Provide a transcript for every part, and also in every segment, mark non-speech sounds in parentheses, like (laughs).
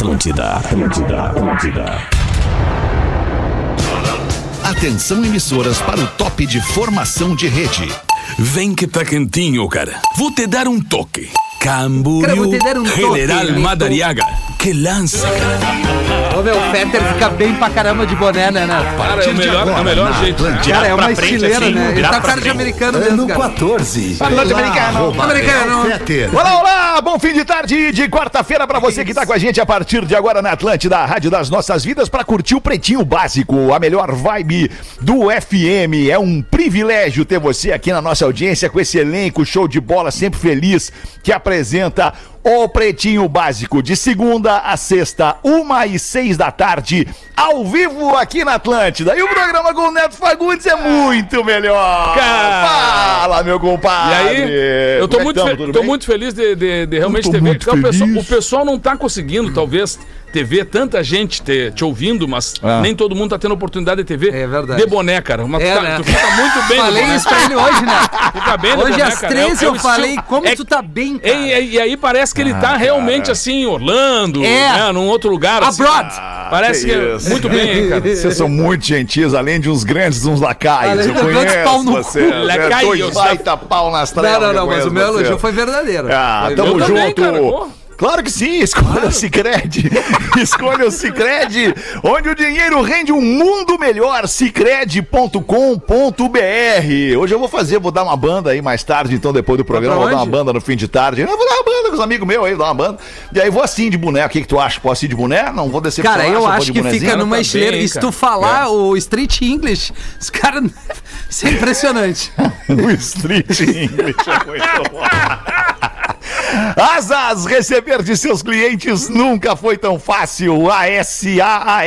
Atlântida, Atlântida, Atlântida. Atenção emissoras para o top de formação de rede. Vem que tá quentinho, cara. Vou te dar um toque. Cara, Camboriú, vou te dar um General toque. Madariaga. Que lança, cara. Ô, meu, o Fetter fica bem pra caramba de boné, né, né? Cara, é o melhor, é o melhor jeito. Cara, é uma estileira, assim, né? Ele tá pra cara de americano mesmo, Ano cara. 14. Norte-americano. Americano. Fetter. Olá, olá! Bom fim de tarde de quarta-feira pra você que tá com a gente a partir de agora na Atlântida, a Rádio das Nossas Vidas, pra curtir o Pretinho Básico, a melhor vibe do FM. É um privilégio ter você aqui na nossa audiência com esse elenco show de bola, sempre feliz, que apresenta o Pretinho Básico, de segunda a sexta, uma e seis da tarde, ao vivo aqui na Atlântida. E o programa com o Neto Fagundes é muito melhor. Cara. Fala, meu E compadre. aí, eu tô, Como é muito, tamo? fe- tô muito feliz de, de- de realmente ter visto. O pessoal, o pessoal não tá conseguindo, talvez, ver, tanta gente te, te ouvindo, mas Ah. nem todo mundo tá tendo oportunidade de ver É verdade. de boné, cara. Mas É, tu, tá- né? tu fica muito bem de Falei isso pra ele hoje, né? Fica bem Hoje boné, às cara. 13 É- é eu o falei estilo- como é- tu tá bem, E, cara. e- e aí parece que ele tá realmente assim, Orlando, É. né, num outro lugar. assim. Abroad. Parece que, que é muito bem, hein, cara. (laughs) Vocês são muito gentis, além de uns grandes, uns lacaios. Além Eu conheço pau no você. cu. É Lacaios. dois baita pau nas Não, trevas. não, eu não, mas o meu elogio foi verdadeiro. Ah, tamo Eu junto. Claro que sim, escolha o Cicred. (laughs) escolha o Cicred, onde o dinheiro rende um mundo melhor. Cicred.com.br. Hoje eu vou fazer, vou dar uma banda aí mais tarde, então depois do programa, vou dar uma banda no fim de tarde. Eu vou dar uma banda com os amigos meus aí, vou dar uma banda. E aí vou assim de boné. O que, que tu acha? Posso ir de boné? Não vou descer Cara, eu acho que fica numa tá estileira. E se tu falar É. o Street English, os caras. (laughs) Isso é impressionante. (laughs) O Street English é muito bom. Asas, receber de seus clientes nunca foi tão fácil.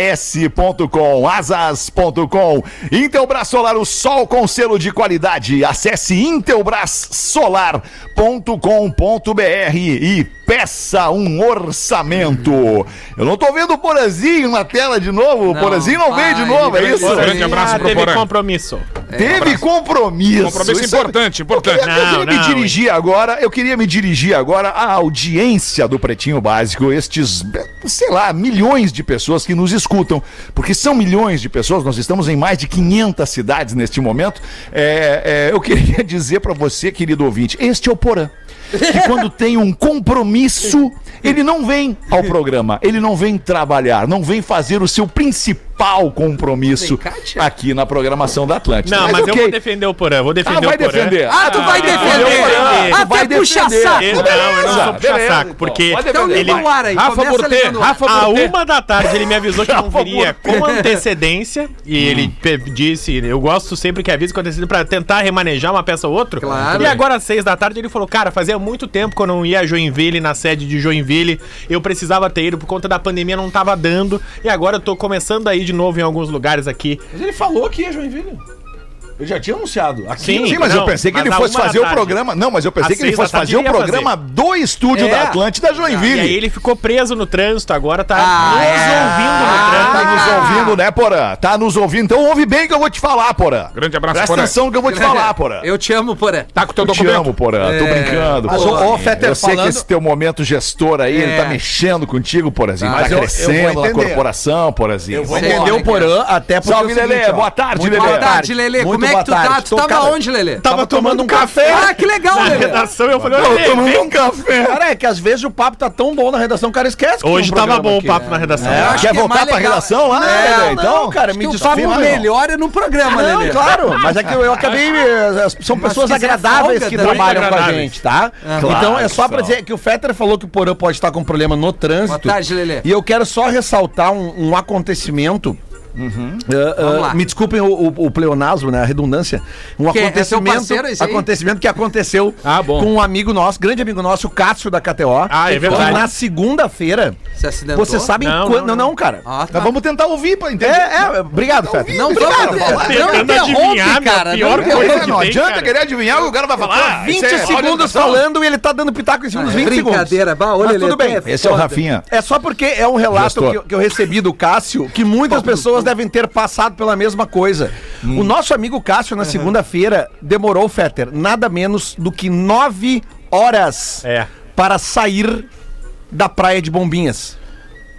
ASAAS.com, asas.com. Intelbras Solar, o sol com selo de qualidade. Acesse intelbrasolar.com.br e peça um orçamento. Eu não tô vendo o Porazinho na tela de novo. O Não, Porazinho não veio de novo, é isso? Um grande abraço Ah, pro teve Porã. compromisso. Teve compromisso. Compromisso Isso é- importante, Eu importante. queria, eu Não, queria me não, dirigir agora, eu queria me dirigir agora à audiência do Pretinho Básico, estes, sei lá, milhões de pessoas que nos escutam, porque são milhões de pessoas, nós estamos em mais de 500 cidades neste momento. É, é, eu queria (laughs) dizer pra você, querido ouvinte, este é o Porã. Que quando tem um compromisso, ele não vem ao programa, ele não vem trabalhar, não vem fazer o seu principal compromisso aqui na programação da Atlântica. Não, mas, eu ok. vou defender o Porã, vou Ah, defender vai o Porã. defender. Ah, tu vai defender. defender. Ah, Tu vai Até puxa defender. saco. Eu- não, eu não sou puxa beleza, saco, porque Então liga o ar aí. Rafa Burtê. Rafa A uma da tarde ele me avisou que não viria com antecedência e ele pe- disse, eu gosto sempre que avisa com antecedência pra tentar remanejar uma peça ou outra. Claro. E agora às seis da tarde ele falou, cara, fazia muito tempo que eu não ia a Joinville, na sede de Joinville, eu precisava ter ido por conta da pandemia, não tava dando, e agora eu tô começando a ir de novo em alguns lugares aqui. Mas ele falou que ia Joinville. Ele já tinha anunciado. Aqui Sim. Sim, mas Não, eu pensei que ele fosse fazer o programa. Não, mas eu pensei Às que ele fosse fazer o programa do estúdio É. da Atlântida E Joinville. aí ele ficou preso no trânsito, agora tá Ah, nos é. ouvindo no Ah, trânsito. Tá nos ouvindo, né, Porã? Tá nos ouvindo. Então ouve bem que eu vou te falar, Porã. Grande abraço, Presta Porã. atenção que eu vou te falar, Porã. Eu te amo, Porã. Tá com o teu Eu te documento. amo, Porã. Tô É, brincando. mas, Porã. ô, Fetter, eu sei que esse teu momento gestor aí, ele É. tá mexendo contigo, Porazinho. Mas tá eu- eu crescendo na corporação, Porazinho. Eu vou entender o Porã até porque. Salve, é Lelê. Boa tarde, Lelê. Boa tarde, Lelê. Como é que tu tá? Tu tava onde, Lelê? Tava tomando um café. Ah, que legal, Na Lelê. redação eu falei, Eu olha, tomando um café. Cara, é que às vezes o papo tá tão bom na redação, o cara esquece que Hoje tava bom o papo na redação. É, Quer que é voltar pra redação lá, Não, Lelê? Então, cara, me O desculpa. papo melhor é no programa, Lelê. claro, mas é que eu, acabei. (laughs) eh, São pessoas agradáveis que também. trabalham com a gente, tá? Claro então é só pra dizer que o Fetter falou que o Porã pode estar com problema no trânsito. Boa tarde, Lelê. E eu quero só ressaltar um acontecimento. Ah, ah, Vamos lá. me desculpem o, o, o pleonasmo, né? A redundância. Um Que é- é acontecimento. aí? acontecimento que aconteceu Ah, bom. com um amigo nosso, grande amigo nosso, o Cássio da KTO. Ah, é que verdade. Na segunda-feira, Se acidentou? vocês sabem Não, quando. não, Não, não, cara. Ah, tá. Mas vamos tentar ouvir pra É, entender. é, obrigado, Fetter. Não Obrigado, não adivinhar, cara. pior não coisa interrompe. que não tem, adianta cara. querer adivinhar o que o cara vai falar. 20 Isso é segundos falando e ele tá dando pitaco em cima dos 20 segundos. Brincadeira, olha, Mas tudo Lelê, bem. é Esse é o. Rafinha. É só porque é um relato que eu recebi do Cássio que muitas pessoas devem ter passado pela mesma coisa. O nosso amigo Cássio, na segunda-feira, demorou, Fetter, nada menos do que nove horas É. para sair da praia de Bombinhas.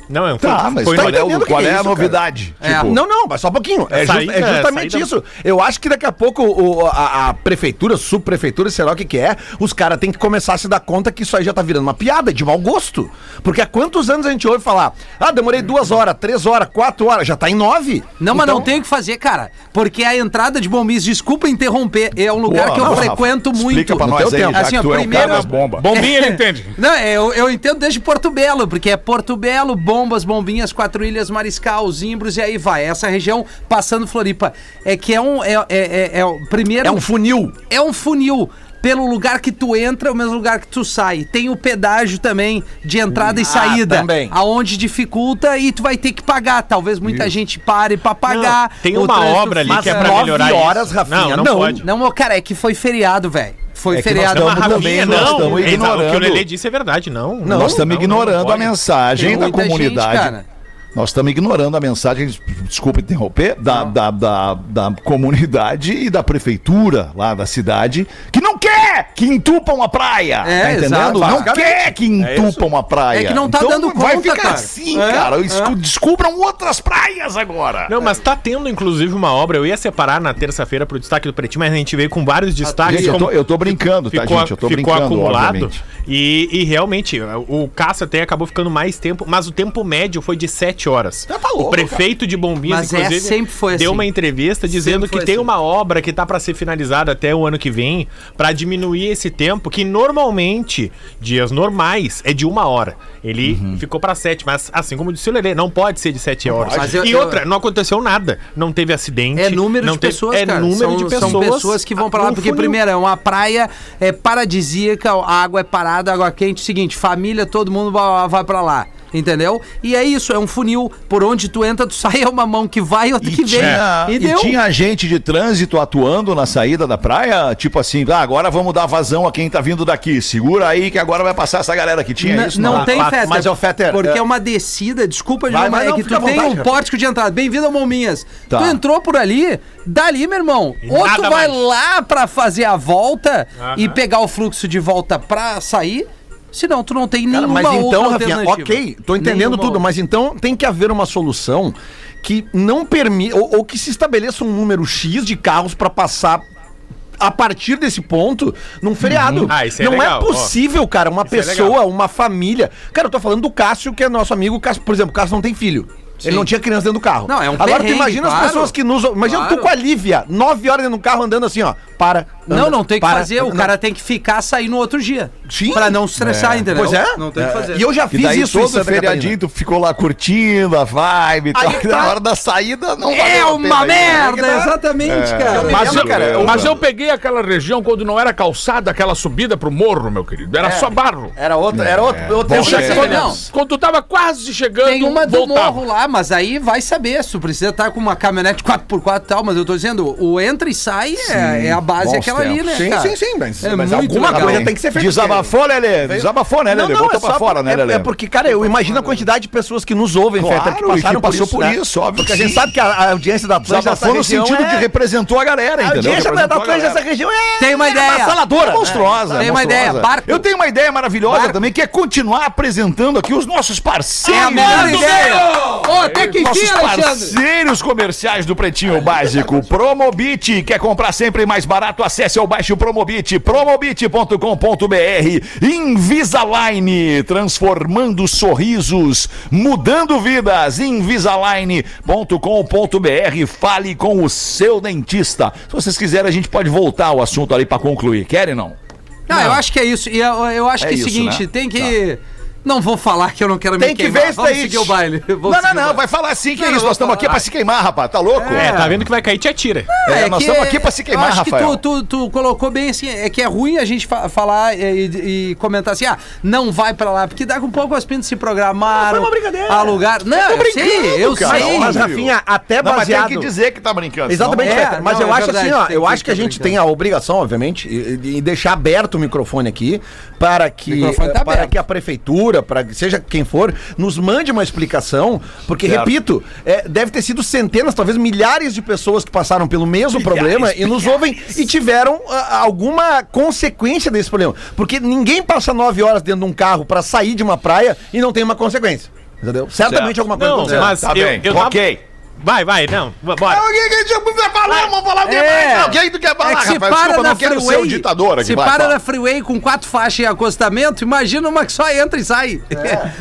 Não, é Tá, mas foi no- é, o- entendendo o que qual é é a isso, novidade? É. Tipo, Não, não, mas só um pouquinho. É, ju- Saída- é justamente saída- isso. Eu acho que daqui a pouco o- a, a prefeitura, subprefeitura, sei lá o que que é, os caras têm que começar a se dar conta que isso aí já tá virando uma piada de mau gosto. Porque há quantos anos a gente ouve falar, ah, demorei duas horas, três horas, quatro horas, já tá em nove. Não, mas Então- não tem o que fazer, cara. Porque a entrada de Bombis, desculpa interromper, é um lugar Pô, que eu não, frequento Rafa, muito. Explica pra No nós teu aí, tempo. já Assim, ó, tu é primeiro- cara das bombas. Bombinha ele entende. Não, é, eu, eu entendo desde Porto Belo, porque é Porto Belo, Bombas, Bombinhas, Quatro Ilhas, Mariscal, Zimbros e aí vai. Essa região passando Floripa. É que é um. É, é, é, é o primeiro. É um funil. é um funil. Pelo lugar que tu entra, é o mesmo lugar que tu sai. Tem o pedágio também de entrada e saída. também. Aonde dificulta e tu vai ter que pagar. Talvez muita gente pare pra pagar. Não, tem uma obra ali que é pra nove melhorar horas, isso. Rafinha, Não, não, não. pode. Não, cara, é que foi feriado, velho. Foi É feriado. estamos Não, também, não. Exato, O que o ignorando. Lelê disse é verdade, não. Nós estamos não, ignorando não a mensagem da gente, comunidade. cara. Nós estamos ignorando a mensagem, desculpa interromper, da, da, da, da comunidade e da prefeitura lá da cidade, que não quer que entupam a praia. É, tá entendendo? exato. não quer que entupam a praia. É que não tá então dando vai conta, ficar cara. assim, É, cara. é. Escu- Descubram outras praias agora. Não, mas tá tendo, inclusive, uma obra. Eu ia separar na terça-feira pro destaque do Pretinho, mas a gente veio com vários destaques. Gente, eu tô, eu tô brincando, tá, ficou, gente? Eu tô ficou brincando, acumulado. obviamente. E, e realmente, o Cássio até acabou ficando mais tempo, mas o tempo médio foi de 7 horas. Já tá louco, o prefeito de Bombinhas, Mas é, sempre foi deu assim. uma entrevista dizendo que tem assim. uma obra que tá pra ser finalizada até o ano que vem, pra diminuir esse tempo, que normalmente, dias normais, é de uma hora. Ele Uhum. ficou pra 7, mas assim como disse o Lelê, não pode ser de 7 horas. Eu- e eu- outra, não aconteceu nada. Não teve acidente. É número não de teve- pessoas, é cara. número são, de pessoas. São pessoas que vão pra lá, porque funil. primeiro é uma praia é paradisíaca, a água é parada, água quente. Seguinte, família, todo mundo vai, vai para lá. Entendeu? E é isso, é um funil. Por onde tu entra, tu (laughs) sai, é uma mão que vai e outra que vem. Tinha, E e tinha agente de trânsito atuando na saída da praia, tipo assim, ah, agora vamos dar vazão a quem tá vindo daqui. Segura aí que agora vai passar essa galera que tinha N- isso. não, tem, Mas, Fetter. mas, ô, Fetter, Porque é- é uma descida, desculpa, Vai, Gil, vai, mas é não, que fica tu tem um pórtico de entrada. Bem-vindo a Mominhas. Tá. Tu entrou por ali, dali, meu irmão. E Ou tu vai mais. lá pra fazer a volta Aham. e pegar o fluxo de volta pra sair, senão tu não tem Cara, nenhuma mas então, outra Rafinha, alternativa. ok, tô entendendo Nenhuma tudo, outra. mas então tem que haver uma solução que não permita, ou, ou que se estabeleça um número X de carros pra passar a partir desse ponto num feriado. Ah, isso é não legal, é possível, cara, uma é pessoa, legal. uma família. Cara, eu tô falando do Cássio, que é nosso amigo. Cássio, por exemplo, o Cássio não tem filho. Ele não tinha criança dentro do carro. Não, é um Agora tu imagina claro. as pessoas que nos. Imagina Claro. tu com a Lívia, nove horas dentro do carro andando assim, ó. Para. Não, não tem que para, fazer. O não. cara tem que ficar, sair no outro dia. Sim. Pra não estressar, entendeu? Pois é. Não tem que fazer. E eu já E fiz daí isso em todo Santa feriadinho Catarina. tu ficou lá curtindo a vibe e tal. Aí E tá. na hora da saída não É valeu a uma pena ir, né? merda, exatamente, cara. Mas, lembro, eu, cara, eu- mas eu peguei aquela região quando não era calçada, aquela subida pro morro, meu querido. Era só barro. Era outra, era outro, outro Bom, é. Quando, Não. quando tu tava quase chegando, Tem uma do voltava. morro lá, mas aí vai saber se tu precisa estar com uma caminhonete 4x4 e tal, mas eu tô dizendo, o entra e sai é, é a base bons aquela ali, tempos. né, Sim, cara? sim, sim, mas, É mas muito alguma legal. coisa tem que ser feita. Desabafou, Lelê? Desabafou, né, Lelê? não, Botou é pra fora, por- né, é, Lelê? é porque, cara, eu imagino a quantidade de pessoas que nos ouvem, Claro, Fetter, que passaram que passou por né? isso, óbvio Porque a gente sabe que a, a audiência da dessa Desabafou no sentido é... que representou a galera, A entendeu? audiência da a Atlântida dessa região é... Tem uma ideia. avassaladora. É monstruosa. Tem é uma ideia, barco. Eu tenho uma ideia maravilhosa também, que é continuar apresentando aqui os nossos parceiros. É a melhor ideia! Até que Nossos enfim, Alexandre! parceiros comerciais do Pretinho Básico. Promobit, quer comprar sempre mais barato? Acesse ao baixo Promobit, promobit.com.br. Invisalign, transformando sorrisos, mudando vidas. Invisalign.com.br. Fale com o seu dentista. Se vocês quiserem, a gente pode voltar ao assunto ali para concluir. Querem não? Não, eu acho que é isso. E eu, eu acho É que é o seguinte, né? tem que. Não vou falar que eu não quero Tem me que queimar. ver isso Vamos daí. seguir o baile. Vamos Não, não, não. Vai falar assim que Não, é não isso. vou Nós estamos aqui para se queimar, rapaz. Tá louco? É, tá vendo que vai cair, te atira. É, nós estamos aqui para se eu queimar, acho Rafael. que tu, tu, tu colocou bem assim, é que é ruim a gente fa- falar e, e comentar assim, ah, não vai pra lá, porque dá com um pouco as pintas se programar. foi uma brincadeira. Alugar. Não, eu, sei, eu cara, sei. Mas. Rafinha, até Não, mas baseado... tem que dizer que tá brincando. Exatamente, É, mas não, eu é acho verdade, assim, ó, tem eu que- acho que a tem gente que- tem a obrigação, obviamente, e, e deixar aberto o microfone aqui para que, tá para que a prefeitura, para que seja quem for, nos mande uma explicação, porque, Certo. repito, é, deve ter sido centenas, talvez milhares de pessoas que passaram pelo mesmo problema e nos ouvem e tiveram ah, alguma consequência desse problema. Porque ninguém passa nove horas dentro de um carro para sair de uma praia e não tem uma consequência. Entendeu? Certamente alguma coisa Não, aconteceu. mas Tá eu, bem, eu tava- ok. Vai, vai, não. Bora. Alguém que tinha que falar, vamos falar o que É. mais? Alguém tu quer falar, É que se rapaz? para Desculpa, na não quero ser freeway, o ditador aqui. se vai, para fala. na freeway com quatro faixas em acostamento, imagina uma que só entra e sai.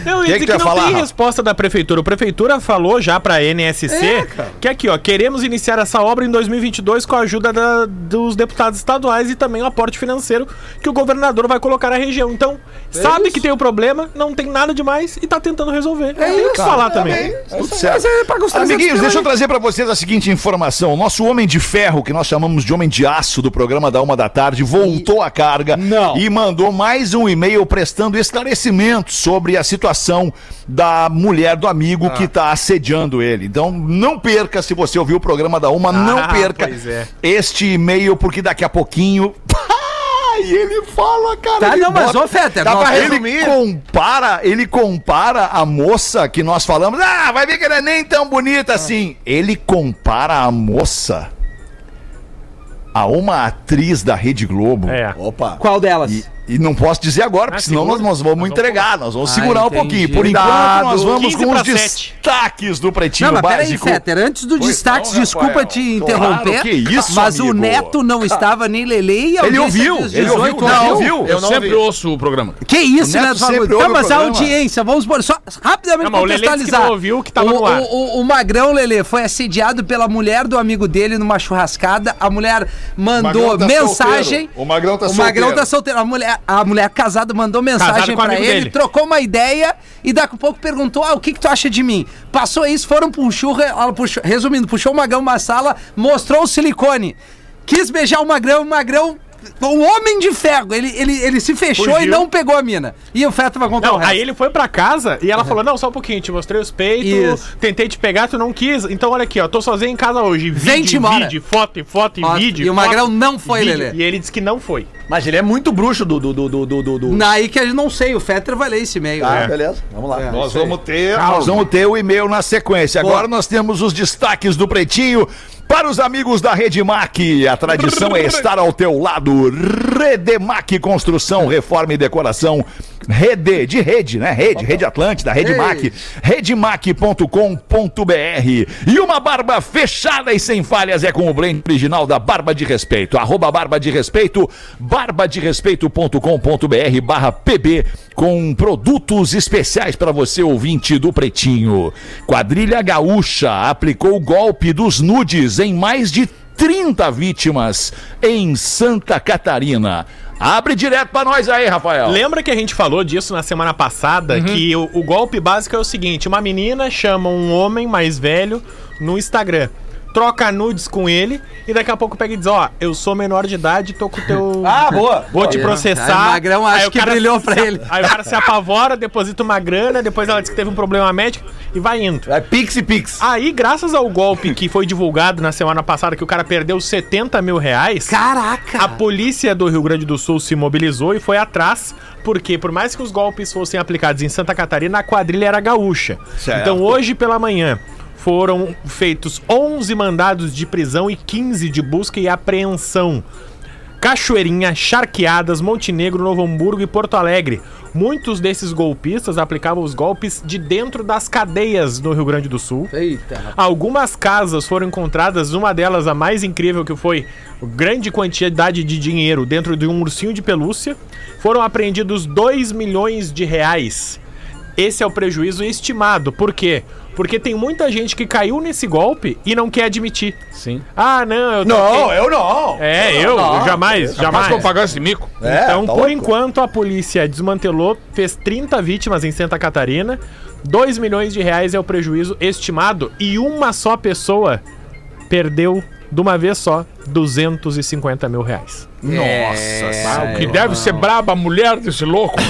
Eu Que ia que que, não falar, tem resposta da prefeitura. A prefeitura falou já pra NSC É, que aqui, ó, queremos iniciar essa obra em 2022 com a ajuda da- dos deputados estaduais e também o aporte financeiro que o governador vai colocar na região. Então, sabe que tem o problema, não tem nada demais e tá tentando resolver. É tem que falar também. Tudo certo. Mas é pra gostar Amiguinhos, desse deixa eu trazer pra vocês a seguinte informação. O nosso homem de ferro, que nós chamamos de homem de aço do programa da uma da tarde, voltou à carga Não. e mandou mais um e-mail prestando esclarecimentos sobre a situação da mulher do amigo que tá assediando ele. Então, não perca, se você ouviu o programa da uma, não Ah, perca pois é. este e-mail, porque daqui a pouquinho. (laughs) E ele fala, cara. Tá, não, mas bota- ô, Fetter, Dá pra ele ele compara, ele compara a moça que nós falamos. Ah, vai ver que ela é nem tão bonita assim. Ele compara a moça a uma atriz da Rede Globo. É. Opa. Qual delas? E, e não posso dizer agora, porque Ah, senão nós, nós vamos Nós vamos entregar, nós vamos Ah, segurar um entendi. pouquinho. Por enquanto, nós vamos 15 com os destaques do Pretinho Não, mas peraí, Básico. Fetter, antes do Pois destaque, não, desculpa Rafael. te Claro, interromper, que isso, mas o amigo. Neto não estava nem Lele e a Ele ouviu, ele ouviu, 18 não, ouviu? Eu não sempre ouvi. ouço o programa. Que isso, O Neto Neto? Tá, o mas a audiência, vamos por só rapidamente Não, o que contextualizar. não ouviu, que tava o, no ar. O, o- o Magrão, Lele, foi assediado pela mulher do amigo dele numa churrascada. A mulher mandou tá mensagem. solteiro. O Magrão tá O Magrão solteiro. tá solteiro. A mulher, a mulher casada mandou mensagem amigo ele, dele. trocou uma ideia e daqui a pouco perguntou: ah, o que, que tu acha de mim? Passou isso, foram pro churro, ela puxou, resumindo, puxou o Magrão numa sala, mostrou o silicone. Quis beijar o Magrão, o Magrão. Um homem de ferro, ele, ele, ele se fechou e Fugiu. não pegou a mina. E o Feto vai contar o Não, resto. aí ele foi pra casa e ela falou: Não, só um pouquinho, te mostrei os peitos, Isso. tentei te pegar, tu não quis. Então olha aqui, ó, tô sozinho em casa hoje. Vem Vídeo, te vídeo, foto e foto e Foto. vídeo. E o foto Magrão e não foi, vídeo. Lelê. E ele disse que não foi. Mas ele é muito bruxo do. do, do, do, do, do- do- Naí que a gente não sei, o Fetter vai ler esse e-mail. Ah, É. beleza. Vamos lá. Nós vamos ter, nós vamos ter o e-mail na sequência. Agora nós temos os destaques do Pretinho para os amigos da Redemac. A tradição é (laughs) estar ao teu lado. Redemac Construção, Reforma e Decoração. Rede, de rede, né? Rede, Rede Atlântida, Redemac. Redemac.com.br. E uma barba fechada e sem falhas é com o blend original da Barba de Respeito. Arroba Barba de Respeito, barbaderespeito.com.br barra PB com produtos especiais para você, ouvinte do Pretinho. Quadrilha Gaúcha aplicou o golpe dos nudes em mais de 30 vítimas em Santa Catarina. Abre direto pra nós aí, Rafael. Lembra que a gente falou disso na semana passada? Que o, o golpe básico é o seguinte: uma menina chama um homem mais velho no Instagram. Troca nudes com ele e daqui a pouco pega e diz: Ó, eu sou menor de idade, tô com o teu. (laughs) Ah, boa. Vou te Aí processar. o Magrão acho o que brilhou pra ele. (laughs) Aí o cara se apavora, deposita uma grana, depois ela diz que teve um problema médico e vai indo. É Pix e Pix. Aí, graças ao golpe que foi divulgado na semana passada, que o cara perdeu 70 mil reais. Caraca! A polícia do Rio Grande do Sul se mobilizou e foi atrás, porque por mais que os golpes fossem aplicados em Santa Catarina, a quadrilha era gaúcha. Certo. Então hoje pela manhã foram feitos 11 mandados de prisão e 15 de busca e apreensão. Cachoeirinha, Charqueadas, Montenegro, Novo Hamburgo e Porto Alegre. Muitos desses golpistas aplicavam os golpes de dentro das cadeias no Rio Grande do Sul. Eita. Algumas casas foram encontradas, uma delas a mais incrível que foi grande quantidade de dinheiro dentro de um ursinho de pelúcia. Foram apreendidos 2 milhões de reais. Esse é o prejuízo estimado. Por quê? Porque tem muita gente que caiu nesse golpe e não quer admitir. Sim. Ah, não, eu Não, eu não. É, eu, eu jamais, Mas jamais. vou pagar esse mico. É, Então, tá por louco. enquanto, a polícia desmantelou, fez 30 vítimas em Santa Catarina, 2 milhões de reais é o prejuízo estimado e uma só pessoa perdeu, de uma vez só, 250 mil reais. Ah, o que deve ser braba a mulher desse louco. (laughs)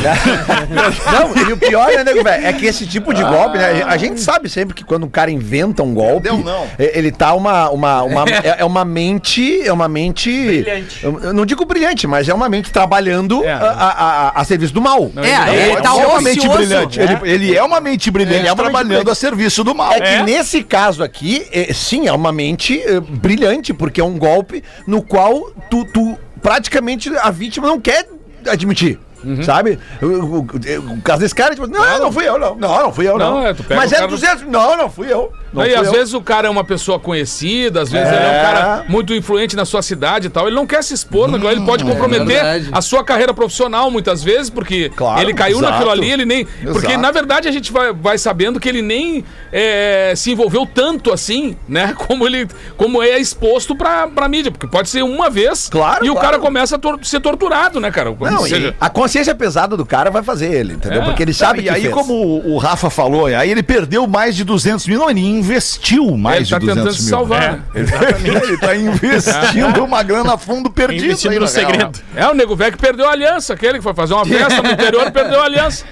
Não, e o pior, né, nego, velho, é que esse tipo de golpe, né? A gente sabe sempre que quando um cara inventa um golpe, Deu não. é- ele tá uma. uma, uma (laughs) é, é uma mente. É uma mente. Brilhante. Eu, não digo brilhante, mas é uma mente trabalhando É. a, a, a- a serviço do mal. É, ele Pode tá ser uma mente brilhante. Ele, ele é uma mente brilhante Ele é uma trabalhando brilhante. a serviço do mal. É que É? nesse caso aqui, é, sim, é uma mente é, brilhante, porque é um golpe no qual tu, tu praticamente a vítima não quer admitir. Sabe? O, o- o- o caso desse cara, tipo, não, não fui eu, não. Não, não fui eu, não. Não, é, Mas o é cara- 200. Não, não fui eu. Não e às eu. vezes o cara é uma pessoa conhecida, às vezes ele é um É. cara muito influente na sua cidade e tal. Ele não quer se expor, né? ele pode comprometer verdade. a sua carreira profissional muitas vezes, porque Claro, ele caiu exato. naquilo ali, ele nem. Porque Exato. na verdade a gente vai, vai sabendo que ele nem é, se envolveu tanto assim, né? (laughs) Como ele como é exposto pra, pra mídia, porque pode ser uma vez Claro, e o claro. cara começa a tor- ser torturado, né, cara? Como Não, seja- a consciência pesada do cara vai fazer ele, entendeu? É. Porque ele sabe e que aí, fez. como o o Rafa falou, aí ele perdeu mais de 200 mil, não, ele investiu mais ele de tá 200 tentando mil. se salvar. É. né? (laughs) ele tá investindo uma grana a fundo perdido. Investindo aí, no na real. segredo. É, o Nego Velho que perdeu a aliança, aquele que foi fazer uma festa no interior e perdeu a aliança.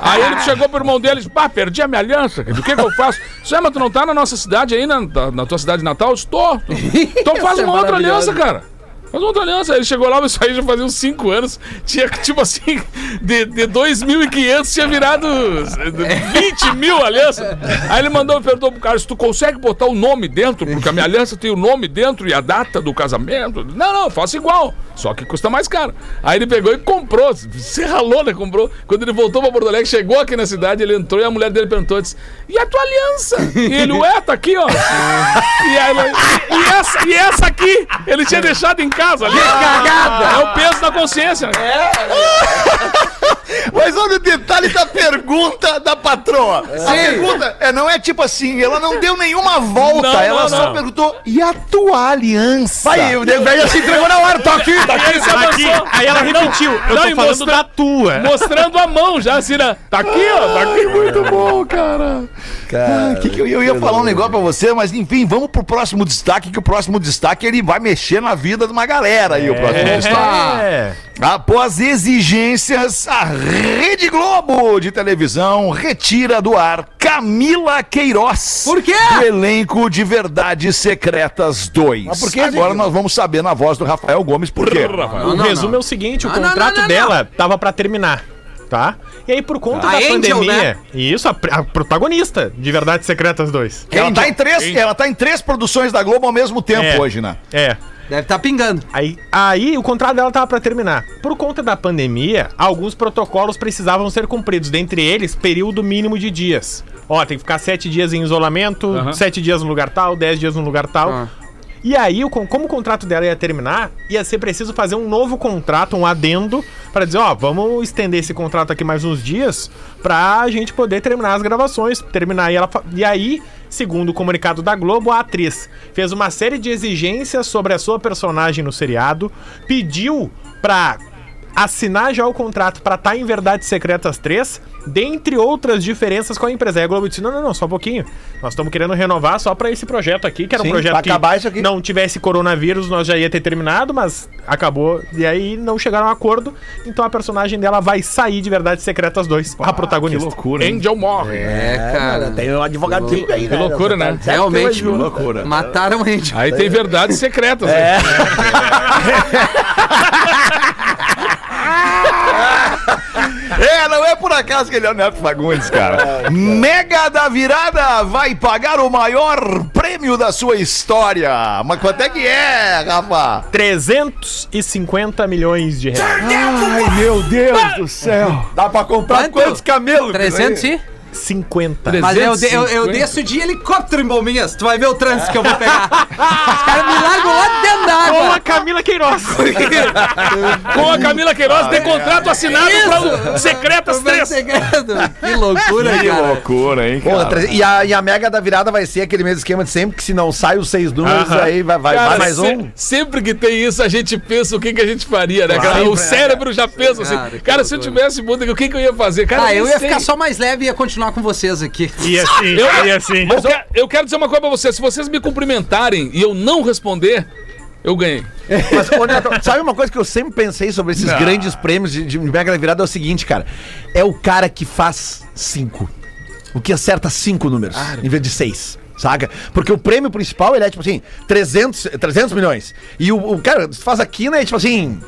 Aí ele chegou pro irmão dele e disse, pá, perdi a minha aliança, do que que eu faço? Zé, mas tu não tá na nossa cidade aí, na, na tua cidade natal? Tô. Então (laughs) faz Isso é uma outra aliança, cara. Faz uma outra aliança. Ele chegou lá, isso aí já fazia uns 5 anos. Tinha, tipo assim, de, de 2.500 tinha virado 20 mil alianças. Aí ele mandou, perguntou pro cara, se tu consegue botar o nome dentro, porque a minha aliança tem o nome dentro e a data do casamento. Não, não, faço igual. Só que custa mais caro. Aí ele pegou e comprou. Se ralou, né? Comprou. Quando ele voltou pra Porto Alegre, chegou aqui na cidade, ele entrou e a mulher dele perguntou, disse, e a tua aliança? E ele, ué, tá aqui, ó. E, e, essa, e essa aqui? Ele tinha deixado em casa ali. cagada! É o peso da consciência. né? (laughs) Mas olha o detalhe da pergunta da patroa. A pergunta é, não é tipo assim, ela não deu nenhuma volta, Não, ela não, só não. perguntou, e a tua aliança? Aí, o Velho se entregou na hora, tá aqui, tá Aí ele se Aqui, aí ela repetiu. Eu não, tô falando mostra- da tua. Mostrando a mão já, assim, né? Tá aqui, ó. Tá aqui. Muito bom, cara. Ah, que que eu, eu ia falar um negócio pra você, mas enfim, vamos pro próximo destaque, que o próximo destaque ele vai mexer na vida de uma galera aí, o próximo destaque. É. Após exigências, a Rede Globo de televisão retira do ar Camila Queiroz. Por quê? Do elenco de Verdades Secretas 2. Mas por que Agora nós vamos saber na voz do Rafael Gomes por quê. O não, resumo não. é o seguinte: o contrato não, não, dela tava pra terminar. Tá? E aí, por conta A da Angel, pandemia. né? Isso, a, a protagonista de Verdades Secretas 2. Ela tá, em três, ela tá em três produções da Globo ao mesmo tempo É. hoje, né? É. Deve estar pingando. Aí, aí o contrato dela tava pra terminar. Por conta da pandemia, alguns protocolos precisavam ser cumpridos, dentre eles, período mínimo de dias. Ó, tem que ficar sete dias em isolamento, sete dias no lugar tal, dez dias no lugar tal. Ah. E aí, como o contrato dela ia terminar, ia ser preciso fazer um novo contrato, um adendo, pra dizer, ó, vamos estender esse contrato aqui mais uns dias pra gente poder terminar as gravações, terminar. E, ela, e aí, segundo o comunicado da Globo, a atriz fez uma série de exigências sobre a sua personagem no seriado, pediu pra assinar já o contrato pra estar em Verdades Secretas 3, dentre outras diferenças com a empresa. Aí a Globo disse: não, não, não, só um pouquinho. Nós estamos querendo renovar só pra esse projeto aqui, que era Sim, um projeto que acabar isso aqui. não tivesse coronavírus, nós já ia ter terminado, mas acabou. E aí não chegaram a um acordo. Então a personagem dela vai sair de Verdades Secretas 2, a protagonista. loucura, Angel morre. É, cara. Tem um advogado tipo aí, Que loucura, né? Realmente, Que loucura. mataram a gente. Aí tem verdades secretas. né? (laughs) (laughs) É, não é por acaso que ele é o Neto Fagundes, (laughs) cara. Mega da Virada vai pagar o maior prêmio da sua história. Mas quanto é que é, Rafa? 350 milhões de reais. Ai, meu Deus do céu. Dá pra comprar Quanto? quantos camelos? 300 e... 50. Mas eu, de- eu, eu 350. desço de helicóptero em Bombinhas. Tu vai ver o trânsito que eu vou pegar. (laughs) Os caras me largam lá dentro da Com água. a Camila Queiroz. (laughs) Com a Camila Queiroz tem contrato assinado pra o Secretas Vai 3. segredo. Que loucura, Que cara. loucura, hein, cara? e, a, e a mega da virada vai ser aquele mesmo esquema de sempre, que se não sai os seis números, Aham. aí vai, vai, Cara, vai mais se- um. Sempre que tem isso, a gente pensa o que, que a gente faria, né, cara? Claro, o cérebro já pensa assim. Cara, que Cara, se eu tivesse mundo, o que, que eu ia fazer? Cara, Ah, eu ia sei. ficar só mais leve e ia continuar com vocês aqui. E assim, Eu- e assim. Eu, quero, eu quero dizer uma coisa pra vocês. Se vocês me cumprimentarem e eu não responder, eu ganhei. Mas, ô, Neto, sabe uma coisa que eu sempre pensei sobre esses grandes prêmios de, de mega da virada? É o seguinte, cara. É o cara que faz cinco. O que acerta cinco números, em vez de seis. Saca? Porque o prêmio principal, ele é tipo assim, 300, 300 milhões. E o, o cara, se faz aqui, né, tipo assim,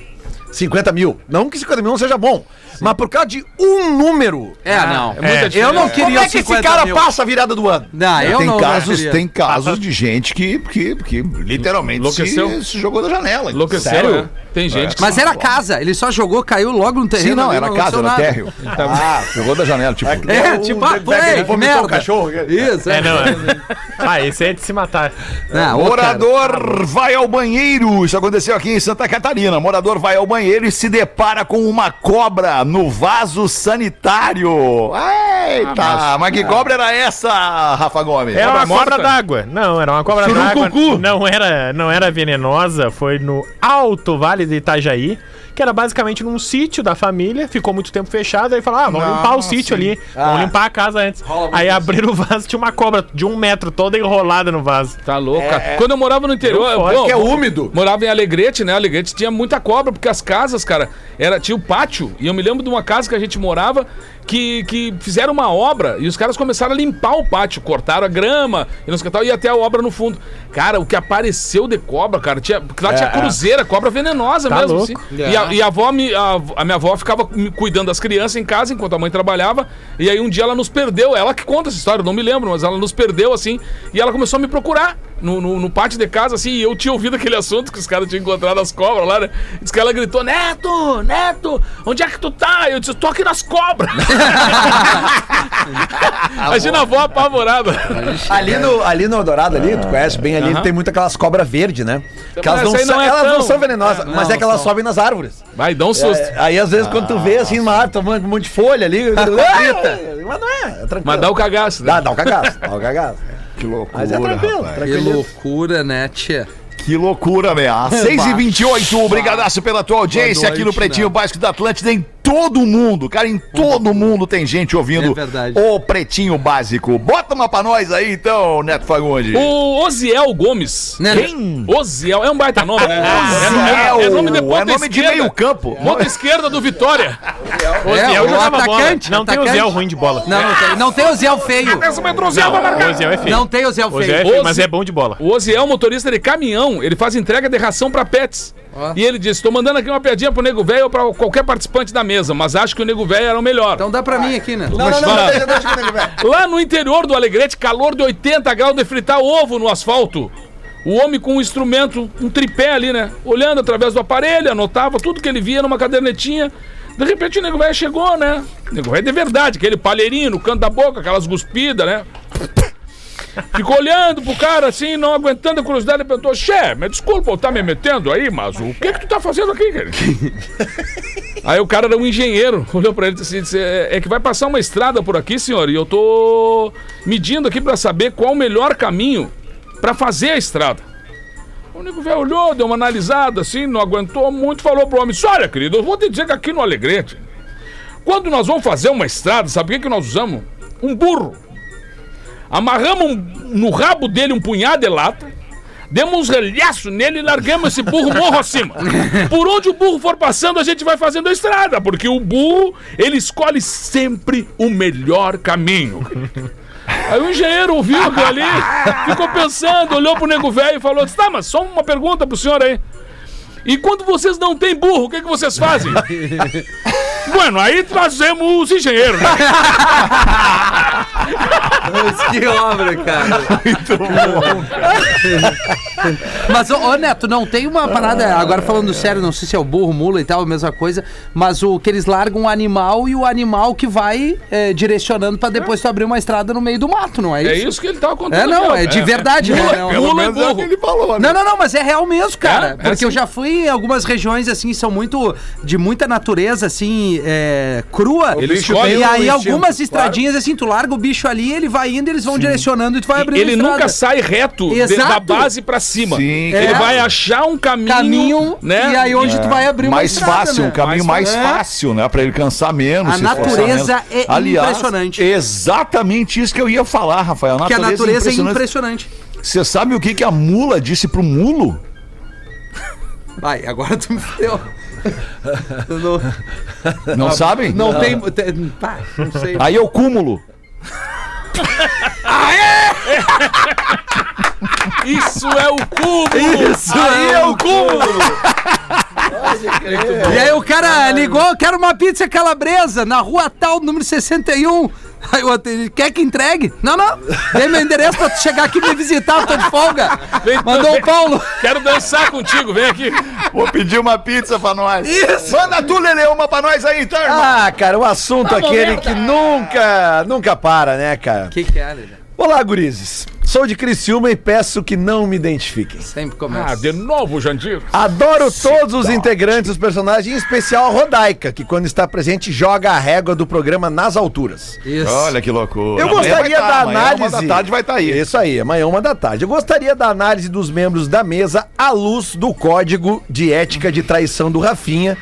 50 mil. Não que 50 mil não seja bom. Mas por causa de um número. É, não. é muita eu não diferença. queria Como é que esse 50 cara mil. passa a virada do ano? Não, eu tem não. casos, queria. tem casos de gente que, que, que, literalmente Enlouqueceu. se, se jogou da janela. Enlouqueceu, Sério? né? Tem gente que Mas era casa, ele só jogou, caiu logo no terreno. Sim, não, ali, era casa, aconteceu era nada. térreo. Ah, jogou da janela, tipo. É, tipo, ah, pô, é, que merda. Isso, É, não. É. Ah, esse é de se matar. Não, ô, cara. Morador vai ao banheiro. Isso aconteceu aqui em Santa Catarina. Morador vai ao banheiro e se depara com uma cobra no vaso sanitário. Eita, mas que cobra era essa, Rafa Gomes? Era uma cobra d'água. Não, era uma cobra d'água. Não era, não era venenosa. Foi no Alto Vale de Itajaí, que era basicamente num sítio da família. Ficou muito tempo fechado. Aí falaram, ah, vamos limpar o sítio ali. Vamos limpar a casa antes. Aí abriram o vaso, tinha uma cobra de um metro toda enrolada no vaso. Tá louco, cara. Quando eu morava no interior, fora, bom, que é úmido. Morava em Alegrete, né? Alegrete tinha muita cobra, porque as casas, cara, era, tinha o pátio. E eu me lembro de uma casa que a gente morava que, que fizeram uma obra e os caras começaram a limpar o pátio, cortaram a grama e não sei o que tal, e até a obra no fundo. Cara, o que apareceu de cobra, cara, tinha, porque lá tinha cruzeira, cobra venenosa Tá mesmo. louco. assim. E, a, e a avó, me, a, a minha avó ficava cuidando das crianças em casa enquanto a mãe trabalhava. E aí um dia ela nos perdeu, ela que conta essa história, eu não me lembro, mas ela nos perdeu assim. E ela começou a me procurar no, no, no pátio de casa, assim, e eu tinha ouvido aquele assunto que os caras tinham encontrado as cobras lá, né? Diz que ela gritou: Neto, Neto, onde é que tu tá? Eu disse: tô aqui nas cobras. (laughs) (laughs) Imagina a avó apavorada. (laughs) Ali no, ali no Dourado, ali, tu conhece bem ali, tem muito aquelas cobras verdes, né? Que elas, Mas não aí são, não é elas não tão- são venenosas, mas não é que elas são. sobem nas árvores. Vai, dá um susto. É, aí às vezes quando tu vê assim numa árvore, tomando um monte de folha ali, (laughs) ah, mas não é, é tranquilo. Mas dá o cagaço. né? Dá, dá um cagaço, dá um cagaço. Que loucura. Mas é tranquilo, rapaz. Que tranquilo. loucura, né, tia? Que loucura, meu. 6 e 28 obrigadaço pela tua audiência aqui no Pretinho né? Básico da Atlântida em todo mundo. Cara, em todo mundo tem gente ouvindo É o Pretinho Básico. Bota uma pra nós aí então, Neto Fagundes. O Oziel Gomes. Né? Quem? Oziel, é um baita nome, né? (laughs) Oziel. É, é nome de ponta É nome de esquerda. meio campo. Ponta esquerda do Vitória. O É, o jogava atacante, bola. Não tem atacante. Ziel ruim de bola. Não, não tem, não tem o Zé feio. Pro Oziel, é feio. Não tem o Zé O Ziel é feio. feio, mas é bom de bola. O Oziel, motorista de caminhão, ele faz entrega de ração pra pets. Ó. E ele disse: tô mandando aqui uma piadinha pro Nego Velho ou pra qualquer participante da mesa, mas acho que o Nego Velho era o melhor. Então dá pra mim aqui, né? Não, não, não, Vai. deixa, deixa comigo, velho. (laughs) Lá no interior do Alegrete, calor de 80 graus de fritar ovo no asfalto. O homem com um instrumento, um tripé ali, né? Olhando através do aparelho, anotava tudo que ele via numa cadernetinha. De repente o nego velho chegou, né? O nego velho de verdade, aquele palheirinho no canto da boca, aquelas guspidas, né? Ficou olhando pro cara assim, não aguentando a curiosidade, e perguntou: Che, me desculpa eu tá me metendo aí, mas o que que tu tá fazendo aqui, cara? (laughs) Aí o cara era um engenheiro, (laughs) olhou pra ele e disse, é é que vai passar uma estrada por aqui, senhor, e eu tô medindo aqui pra saber qual o melhor caminho pra fazer a estrada. O nego velho olhou, deu uma analisada assim, não aguentou muito, falou pro homem, olha, querido, eu vou te dizer que aqui no Alegrete, quando nós vamos fazer uma estrada, sabe o que, que nós usamos? Um burro. Amarramos um- no rabo dele um punhado de lata, demos uns relhaços nele e largamos esse burro morro acima. (laughs) Por onde o burro for passando, a gente vai fazendo a estrada, porque o burro, ele escolhe sempre o melhor caminho. (laughs) Aí o engenheiro ouviu aquilo ali, ficou pensando, olhou pro nego velho e falou: Tá, mas só uma pergunta pro senhor aí. E quando vocês não têm burro, o que, que vocês fazem? (laughs) bueno, aí trazemos os engenheiros, né? Que obra, cara. mas, ô, ô, Neto, não tem uma parada, agora falando sério, não sei se é o burro, mula e tal, a mesma coisa, mas o que eles largam o animal e o animal que vai é, direcionando pra depois tu abrir uma estrada no meio do mato, não é isso? É isso que ele tava contando. É, não, aqui, é de verdade, né? Mula, Não, pelo Mula menos é burro. que ele falou, né? Não, não, não, mas é real mesmo, cara. É, é porque eu assim. já fui em algumas regiões, assim, são muito. de muita natureza, assim, é, crua. Ele e escolhe aí, o algumas instinto, estradinhas, assim, tu larga o bicho ali, ele vai indo, eles vão direcionando e tu vai abrindo Ele a nunca sai reto de- Exato. da base pra cima. Sim, Ele É. vai achar um caminho, caminho, né? e aí onde tu vai abrir uma mais estrada, fácil, né? um caminho mais, Mais fácil, né? Pra ele cansar menos. A natureza menos. é impressionante. Exatamente isso que eu ia falar, Rafael. Que a natureza é impressionante. impressionante. Você sabe o que, que a mula disse pro mulo? Vai, agora tu me deu. Não, Não sabem? não tem. tem- Pá, não sei. Aí é o cúmulo. Isso é o cubo! Isso Aí é o cubo! E aí o cara ligou, quero uma pizza calabresa na rua tal, número 61. Aí o outro, ele quer que entregue? Não, não. Dei meu endereço pra tu chegar aqui e me visitar, eu tô de folga. Vem, Mandou vem. o Paulo. Quero dançar contigo, vem aqui. Vou pedir uma pizza pra nós. Isso. Manda tu, Lele, uma pra nós aí, então, irmão. Ah, cara, o assunto aquele que nunca, nunca para, né, cara? O que que é, Lelê? Olá, gurizes. Sou de Criciúma e peço que não me identifiquem. Sempre Ah, começa. de novo, Jandir. Adoro todos os integrantes dos personagens, em especial a Rodaica, que quando está presente joga a régua do programa nas alturas. Isso. Olha que loucura. Eu Amanhã gostaria vai tá, da amanhã, análise. Uma da tarde vai estar aí. Isso aí, amanhã uma da tarde. Eu gostaria da análise dos membros da mesa à luz do código de ética de traição do Rafinha,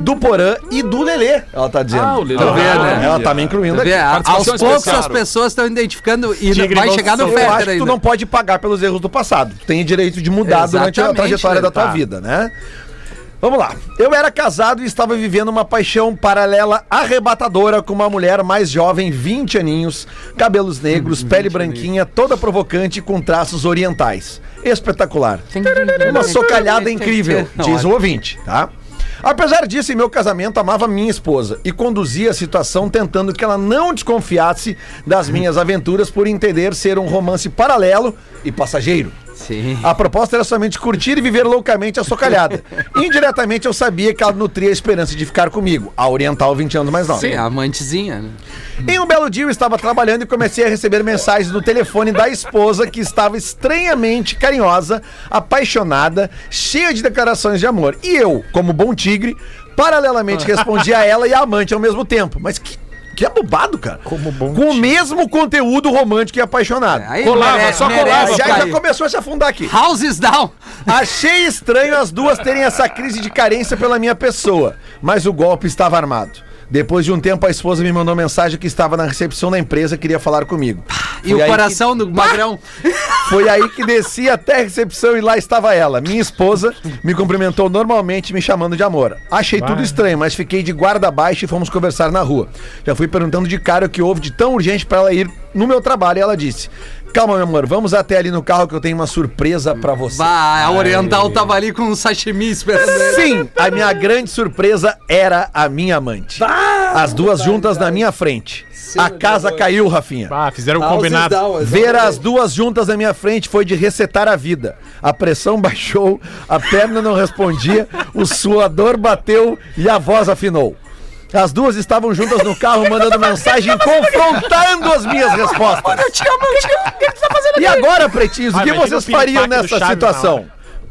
do Porã e do Lelê. Ela tá dizendo. Ah, o Lelê. Ela, Tá vendo, né? ela tá me incluindo aqui. aos poucos especial. as pessoas estão identificando e Tigre vai chegar no sou. Eu acho Fetter que tu ainda. não pode pagar pelos erros do passado. Tu tem direito de mudar durante a Exatamente, trajetória da tua tá. vida, né? Vamos lá. Eu era casado e estava vivendo uma paixão paralela arrebatadora com uma mulher mais jovem, 20 aninhos, cabelos negros, pele branquinha, toda provocante com traços orientais. Espetacular. Uma socalhada incrível, diz o ouvinte, tá? Apesar disso, em meu casamento, amava minha esposa e conduzia a situação tentando que ela não desconfiasse das minhas aventuras por entender ser um romance paralelo e passageiro. Sim. A proposta era somente curtir e viver loucamente a socalhada. (laughs) Indiretamente eu sabia que ela nutria a esperança de ficar comigo, a oriental 20 anos mais nova. Sim, a amantezinha, né? Em um belo dia eu estava trabalhando e comecei a receber mensagens no telefone da esposa que estava estranhamente carinhosa, apaixonada, cheia de declarações de amor. E eu, como bom tigre, paralelamente respondi a ela e a amante ao mesmo tempo. Mas que, que abobado, cara. Como bom Com o mesmo conteúdo romântico e apaixonado. Aí Colava, merece- só colava, Já, já cair. começou a se afundar aqui. Houses down. (laughs) Achei estranho as duas terem essa crise de carência pela minha pessoa, mas o golpe estava armado. Depois de um tempo, a esposa me mandou mensagem que estava na recepção da empresa e queria falar comigo. E Foi o aí coração do magrão. que- foi aí que desci até a recepção e lá estava ela, minha esposa, me cumprimentou normalmente, me chamando de amor. Achei tudo estranho, mas fiquei de guarda baixa e fomos conversar na rua. Já fui perguntando de cara o que houve de tão urgente para ela ir no meu trabalho e ela disse: Calma, meu amor, vamos até ali no carro que eu tenho uma surpresa para você. Bah, a Oriental tava ali com um sashimi esperando ele. Sim, a minha grande surpresa era a minha amante. As duas juntas na minha frente. A casa caiu, Rafinha. Ah, fizeram um combinado. Ver as duas juntas na minha frente foi de resetar a vida. A pressão (laughs) baixou, a perna não respondia, o suador bateu e a voz afinou. As duas estavam juntas no carro mandando mensagem (laughs) confrontando as minhas respostas. Eu te amo, eu te amo. O que que tá fazendo E agora, pretinhos, o Ah, que imagina vocês o piripaque fariam do nessa Chaves na situação?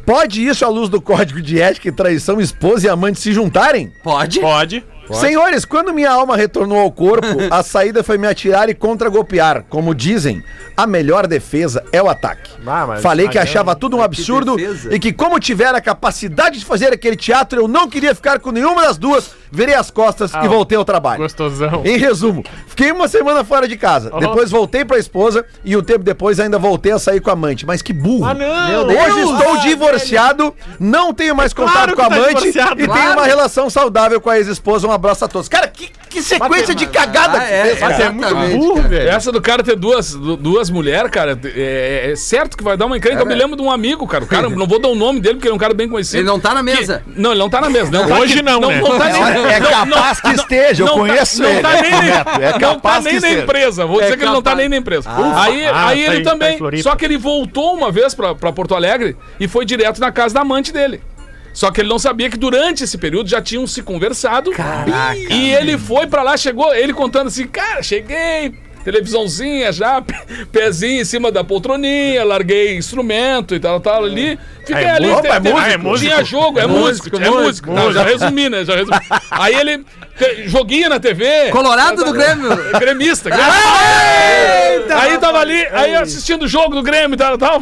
Pode isso à luz do código de ética e traição esposa e amante se juntarem? Pode? Pode. Senhores, quando minha alma retornou ao corpo, (laughs) a saída foi me atirar e contra-golpear. Como dizem, a melhor defesa é o ataque. Ah, Falei que achava tudo um absurdo defesa. e que, como tiver a capacidade de fazer aquele teatro, eu não queria ficar com nenhuma das duas, virei as costas e Ah, voltei ao trabalho. Gostosão. Em resumo, fiquei uma semana fora de casa. Oh. Depois voltei pra esposa e um tempo depois ainda voltei a sair com a amante. Mas que burro! Ah, não! Hoje estou divorciado, não tenho mais contato Claro com a que tá amante e claro. tenho uma relação saudável com a ex-esposa. Abraço a todos. Cara, que, que sequência de cagada Ah, que é, fez, cara. É muito burro, velho. Essa do cara ter duas, du- duas mulheres, cara, é, é certo que vai dar uma encrenca. Eu me lembro de um amigo, cara. O cara, não vou dar o nome dele, porque ele é um cara bem conhecido. Ele não tá na mesa. Que- não, ele não tá na mesa. Não, tá Hoje aqui- não, né? tá nem- É não- capaz que esteja, eu não tá- conheço não ele. tá nem, Neto, é não tá capaz nem que na esteja. empresa. Vou É dizer que ele não tá capaz. nem na empresa. Ah. aí Ah, aí tá ele em- tá em também. Floripa. só que ele voltou uma vez pra, pra Porto Alegre e foi direto na casa da amante dele. Só que ele não sabia que durante esse período já tinham se conversado. Caraca. E ele foi pra lá, chegou, ele contando assim, cara, cheguei, televisãozinha já, pe- pezinho em cima da poltroninha, larguei instrumento e tal, tal ali. Fiquei É ali, músico, te- é teve- músico. É músico. tinha jogo, é, É músico, é músico. Tá, já resumi, né? Já resumi. (laughs) Aí ele, joguinho na TV. Colorado do Grêmio. (laughs) Gremista, gremista. Aí tava ali, aí assistindo o jogo do Grêmio e tal, tal.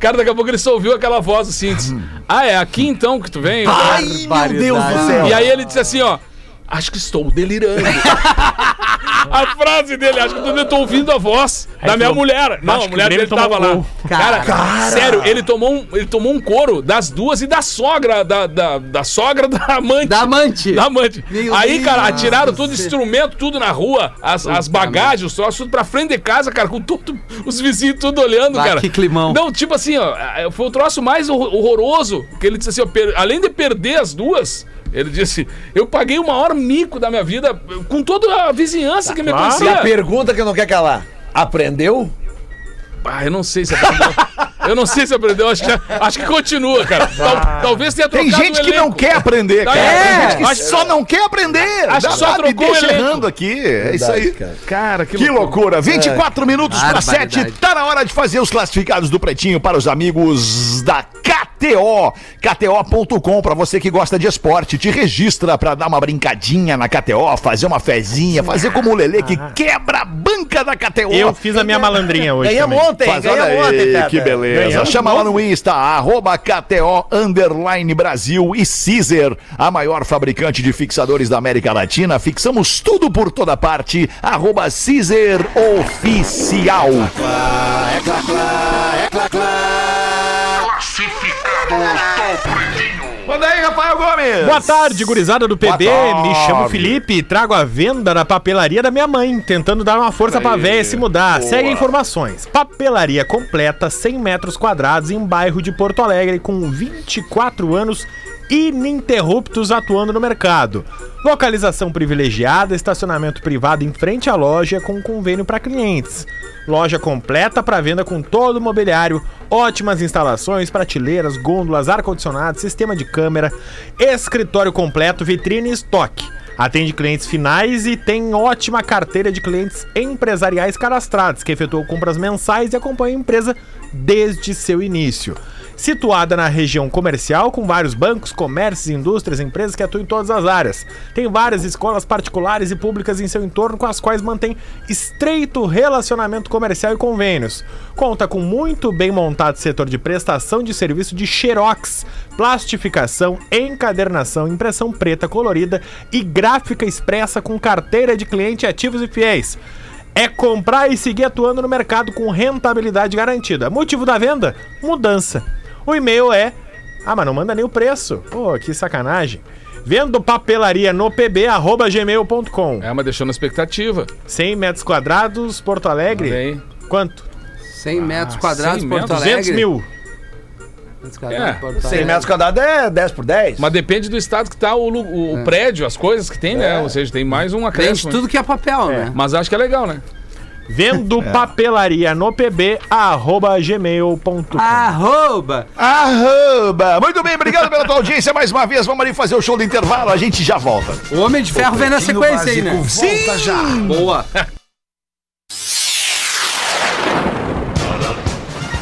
Cara, daqui a pouco ele só ouviu aquela voz assim, disse, ah, é aqui então que tu vem? Ai, meu Deus do céu. E aí ele disse assim, ó. Acho que estou delirando. (laughs) a frase dele, acho que eu tô ouvindo a voz da minha falou, mulher. Não, a mulher dele tava lá. gol. Cara, sério, ele tomou, um, ele tomou um couro das duas e da sogra, da, da, da sogra da amante. Da amante. Da amante. Meu Aí, Deus cara, atiraram do todo instrumento, tudo na rua, as, as bagagens, os troços, tudo pra frente de casa, cara, com tudo, os vizinhos tudo olhando, Ah, cara. que climão. Não, tipo assim, ó, foi o troço mais horror- horroroso, que ele disse assim, ó, per- além de perder as duas, ele disse, eu paguei o maior mico da minha vida com toda a vizinhança que me claro. E a conhecia. pergunta que não quer calar. Aprendeu? Ah, eu não sei se aprendeu. eu não sei se aprendeu, acho que, acho que continua, cara. Tal- talvez tenha Tem trocado gente o que não quer aprender, cara. É, Tem gente que acho- só não quer aprender. acho que só me trocou o elenco. errando aqui. É isso aí. cara. Cara, que, Que loucura! 24 minutos para Barbaridade. 7. Tá na hora de fazer os classificados do Pretinho para os amigos da KTO. KTO.com, para você que gosta de esporte. Te registra para dar uma brincadinha na KTO, fazer uma fezinha, fazer como o Lelê que quebra a banca da KTO. Eu fiz a minha malandrinha hoje. Ganhamos ontem, Faz, ganhamos aí, ontem, Feta. que beleza. Ganhamos Chama lá no Insta, arroba KTO Underline Brasil e Caesar, a maior fabricante de fixadores da América Latina. Fixamos tudo por toda parte, arroba Caesar Oficial. Manda aí, Rafael Gomes. Boa tarde, gurizada do PB. Boa. Me chamo Felipe e trago a venda na papelaria da minha mãe, tentando dar uma força pra véia se mudar. Segue informações. Papelaria completa, 100 metros quadrados, em bairro de Porto Alegre, com 24 anos ininterruptos atuando no mercado. Localização privilegiada, estacionamento privado em frente à loja com convênio para clientes. Loja completa para venda com todo o mobiliário, ótimas instalações, prateleiras, gôndolas, ar-condicionado, sistema de câmera, escritório completo, vitrine e estoque. Atende clientes finais e tem ótima carteira de clientes empresariais cadastrados, que efetuam compras mensais e acompanham a empresa desde seu início. Situada na região comercial, com vários bancos, comércios, indústrias, empresas que atuam em todas as áreas. Tem várias escolas particulares e públicas em seu entorno com as quais mantém estreito relacionamento comercial e convênios. Conta com muito bem montado setor de prestação de serviço de xerox, plastificação, encadernação, impressão preta colorida e gráfica expressa com carteira de cliente ativos e fiéis. É comprar e seguir atuando no mercado com rentabilidade garantida. Motivo da venda? Mudança. O e-mail é. Ah, mas não manda nem o preço. Pô, que sacanagem. Vendo papelaria no pb, arroba gmail.com. É, mas deixou na expectativa. 100 metros quadrados, Porto Alegre. Aí. Quanto? 100 metros quadrados, 100 Porto metros, Alegre. 200 mil. 200 quadrados, É, Porto 100 Alegre. metros quadrados é 10 por 10. Mas depende do estado que tá o, o- o prédio, as coisas que tem, né? Ou seja, tem mais um acréscimo. tudo que é papel, né? Mas acho que é legal, né? Vendo papelaria no pb, arroba gmail.com. Arroba! Arroba. Muito bem, obrigado pela tua audiência mais uma vez. Vamos ali fazer o show do intervalo, a gente já volta. O Homem de Ferro vem na sequência aí, né? Volta já. Boa!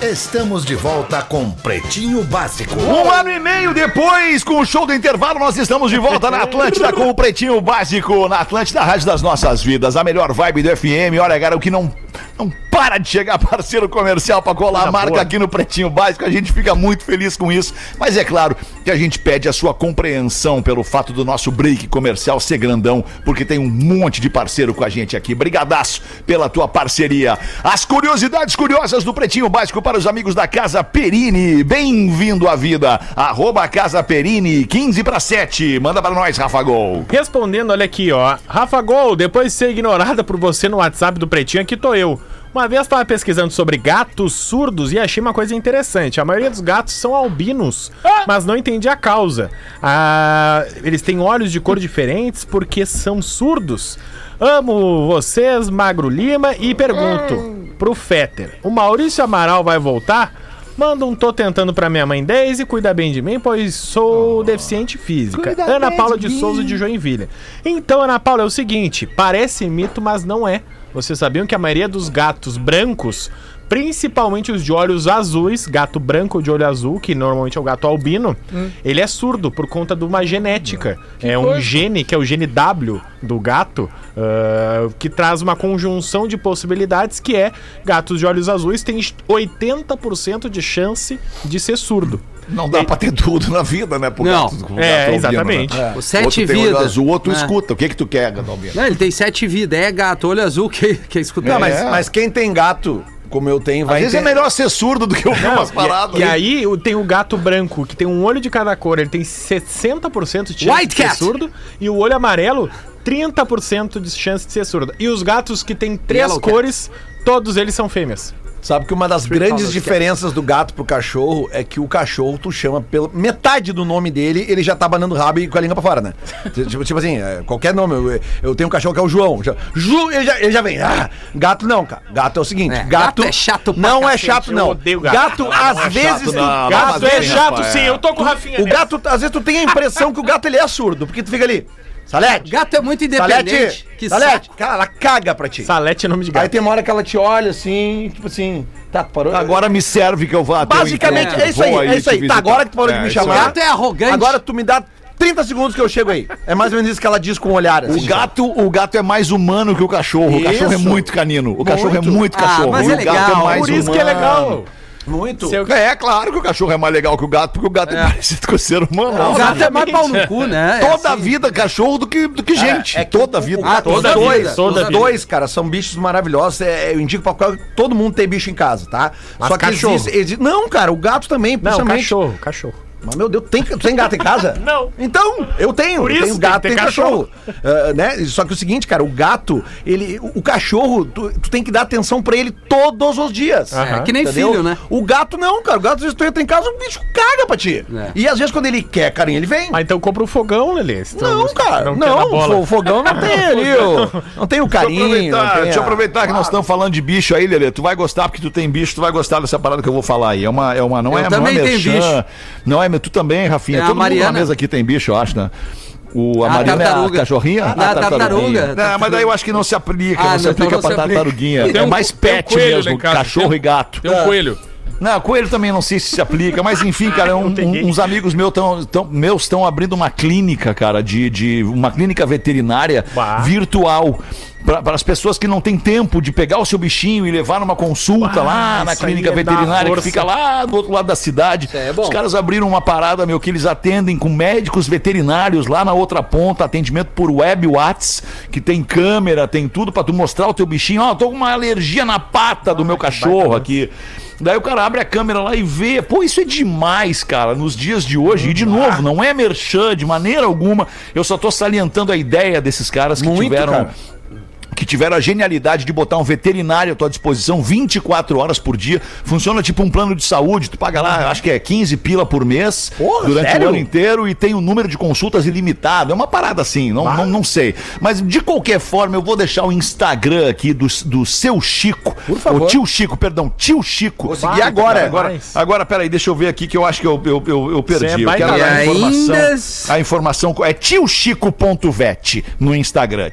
Estamos de volta com Pretinho Básico. Um ano e meio depois, com o show do intervalo, nós estamos de volta na Atlântida com o Pretinho Básico, na Atlântida Rádio das Nossas Vidas, a melhor vibe do FM. Olha, cara, o que não, não para de chegar (laughs) parceiro comercial pra colar a marca aqui no Pretinho Básico, a gente fica muito feliz com isso, mas é claro que a gente pede a sua compreensão pelo fato do nosso break comercial ser grandão, porque tem um monte de parceiro com a gente aqui. Brigadaço pela tua parceria. As curiosidades curiosas do Pretinho Básico para os amigos da Casa Perini. Bem-vindo à vida. Arroba Casa Perini, 15 para 7. Manda para nós, Rafa Gol. Respondendo, olha aqui, ó. Rafa Gol, depois de ser ignorada por você no WhatsApp do Pretinho, aqui tô eu. Uma vez estava pesquisando sobre gatos surdos e achei uma coisa interessante. A maioria dos gatos são albinos, mas não entendi a causa. Ah, eles têm olhos de cor diferentes porque são surdos. Amo vocês, Magro Lima, e pergunto pro Fetter: o Maurício Amaral vai voltar? Manda um tô tentando pra minha mãe Daisy, cuida bem de mim, pois sou deficiente física. Ana Paula de Souza de Joinville. Então, Ana Paula, é o seguinte: parece mito, mas não é. Vocês sabiam que a maioria dos gatos brancos, principalmente os de olhos azuis, gato branco de olho azul, que normalmente é o gato albino, ele é surdo por conta de uma genética. é um gene, que é o gene W do gato, ah, que traz uma conjunção de possibilidades que é gatos de olhos azuis têm 80% de chance de ser surdo. Não dá pra ter tudo na vida, né? Pro Não. gato- pro É, gato albino, exatamente. né? Os sete outro tem olho vidas. azul, outro É. escuta. O que que tu quer, gato? Não, ele tem sete vidas. É gato, olho azul, que, que escuta. Não, mas, É. mas quem tem gato, como eu tenho, Às vai vezes é ter- melhor ser surdo do que ouvir umas paradas. E aí o- tem o gato branco, que tem um olho de cada cor, ele tem 60% de chance White de ser cat. surdo, e o olho amarelo, 30% de chance de ser surdo. E os gatos que têm três Yellow cat. cores, todos eles são fêmeas. Sabe que uma das grandes diferenças do gato pro cachorro é que o cachorro tu chama pelo metade do nome dele, ele já tá banando o rabo e com a língua pra fora, né? (laughs) tipo, tipo assim, é, qualquer nome. Eu, eu tenho um cachorro que é o João. Já, Ju, ele já, ele já vem. Ah, gato não, cara. Gato é o seguinte, É, gato, gato é chato pra Não é cacete, chato eu não. odeio gato. Gato às é vezes chato, tu- não, Gato é chato sim, é. eu tô com o Rafinha O nessa. gato, às vezes tu tem a impressão que o gato ele é surdo, porque tu fica ali. Salete, Gato é muito independente. Salete, Que Salete, cara, ela caga pra ti. Salete é nome de Aí gato. tem uma hora que ela te olha assim, tipo assim, tá, parou. Agora me serve que eu vá até o Basicamente, é isso aí, Vou é isso aí. Tá, agora que tu parou de me isso chamar. aí. Gato é arrogante. Agora tu me dá 30 segundos que eu chego aí. É mais ou menos isso que ela diz com o olhar. O assim. gato, o gato é mais humano que o cachorro. O cachorro é Isso. muito canino. O cachorro é Muito. Ah, cachorro. mas E é o gato legal. é mais Por isso que é humano. legal. Muito. Seu- É, claro que o cachorro é mais legal que o gato, porque o gato é, parecido com o ser humano. O gato é mais pau no cu, né? É Toda a assim. vida cachorro do que, do que gente. é que toda vida. o gato- toda os dois, vida, toda os vida. dois, cara, são bichos maravilhosos. É, eu indico pra qualquer- todo mundo ter bicho em casa, tá? Mas Só que cachorro. existe, existe- Não, cara, o gato também, Não, principalmente. cachorro, cachorro. Mas, meu Deus, tem, tu tem gato em casa? (laughs) Não. Então, eu tenho. Por eu isso tenho tem gato e ter cachorro. Ah, né? Só que o seguinte, cara, o gato, ele, o, o cachorro, tu, tu tem que dar atenção pra ele todos os dias. É que nem Entendeu? filho, né? O gato não, cara. O gato, às vezes, tu entra em casa, o bicho caga pra ti. É. E às vezes, quando ele quer carinho, ele vem. Ah, então compra um fogão, Lelê. Não, cara, não, bola. o fogão não tem (laughs) ali, o, não tem o Deixa eu carinho. aproveitar, não tem deixa eu aproveitar que nós estamos falando de bicho aí, Lelê. Tu vai gostar porque tu tem bicho, tu vai gostar dessa parada que eu vou falar aí. É uma, é uma não Eu é, também não é tenho merchan, bicho. Não é, tu também, Rafinha. É, a Todo mundo na Mariana. mesa aqui tem bicho, eu acho, né? O, a, A Mariana é a tartaruga. cachorrinha? Ah, a tartaruga. Não, mas daí eu acho que não se aplica, Ah, não se aplica então não pra se aplica. tartaruguinha. Tem é um- mais tem um pet coelho mesmo, casa, cachorro tem- e gato. Tem um coelho. Não, coelho também não sei se se aplica, mas enfim, cara, (laughs) um- um- uns amigos meus estão tão, meus estão abrindo uma clínica, cara, de, de uma clínica veterinária Bah. virtual. Para as pessoas que não têm tempo de pegar o seu bichinho e levar numa consulta Bah, lá na clínica é veterinária que fica lá do outro lado da cidade. é. Os caras abriram uma parada, meu, que eles atendem com médicos veterinários lá na outra ponta, atendimento por web Whats, que tem câmera, tem tudo para tu mostrar o teu bichinho. Ó, tô com uma alergia na pata do meu cachorro aqui. Daí o cara abre a câmera lá e vê. Pô, isso é demais, cara, nos dias de hoje. E de novo, não é merchan de maneira alguma. Eu só tô salientando a ideia desses caras que Muito, tiveram cara. Que tiveram a genialidade de botar um veterinário à tua disposição 24 horas por dia. Funciona tipo um plano de saúde. Tu paga lá, acho que é 15 pila por mês Porra, durante sério? o ano inteiro e tem um número de consultas ilimitado. É uma parada assim, não, não, não sei. Mas de qualquer forma, eu vou deixar o Instagram aqui do, do seu Chico. Por favor. O tio Chico, perdão, tio Chico. Vou seguir agora. Agora, agora, peraí, deixa eu ver aqui que eu acho que eu, eu, eu, eu perdi. É eu quero a E informação. ainda- A informação é tiochico.vet no Instagram.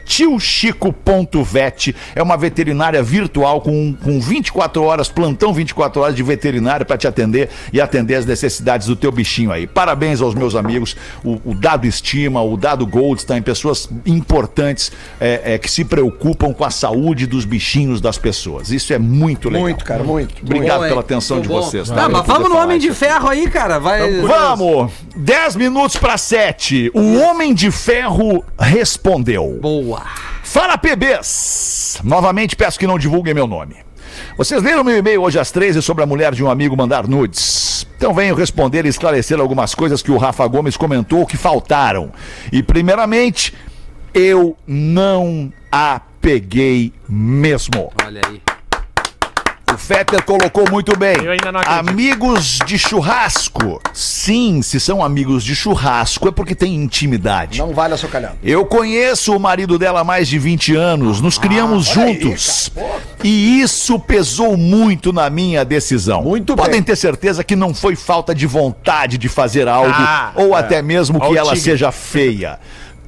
Tiochico.vet é uma veterinária virtual com, com 24 horas, plantão 24 horas de veterinário para te atender e atender as necessidades do teu bichinho aí. Parabéns aos meus amigos, o, o Dado Estima, o Dado Goldstein, pessoas importantes é, é, que se preocupam com a saúde dos bichinhos das pessoas. Isso é muito legal. Muito, cara, muito. Obrigado Bom, pela atenção Muito de bom. vocês. Tá, tá? Mas vamos no Homem de. Ferro aí, cara. Vai. Vamos! 10 minutos para 7. O Homem de Ferro respondeu. Boa. Fala, PBs! Novamente peço que não divulguem meu nome. Vocês leram meu e-mail hoje às 13 sobre a mulher de um amigo mandar nudes. Então venho responder e esclarecer algumas coisas que o Rafa Gomes comentou que faltaram. E primeiramente, eu não a peguei mesmo. Olha aí. O Fetter colocou muito bem. Eu ainda não acredito. Amigos de churrasco. Sim, se são amigos de churrasco é porque tem intimidade. Não vale a sua calhada. Eu conheço o marido dela há mais de 20 anos, nos criamos Ah, olha aí, juntos. e isso pesou muito na minha decisão. Muito Podem bem. ter certeza que não foi falta de vontade de fazer algo Ah, ou até mesmo que o ela seja feia.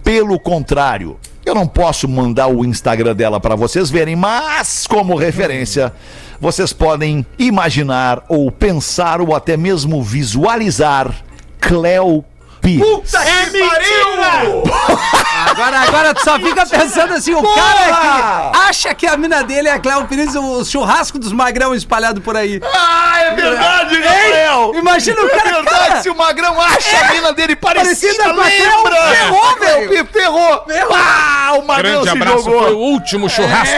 Pelo contrário, eu não posso mandar o Instagram dela para vocês verem, mas como referência, vocês podem imaginar ou pensar ou até mesmo visualizar Cleo Pires. É mentira! Agora, agora tu só fica pensando assim, o cara que acha que a mina dele é a Cléo Pires, o churrasco dos magrão espalhado por aí. Ah, é verdade, Rafael! Imagina o É cara, verdade, cara. se o Magrão acha a mina dele parecida, parecida com a Cléo, lembra? ferrou, velho. Ferrou, ferrou. Ah, o Magrão Grande se abraço, jogou. foi o último churrasco.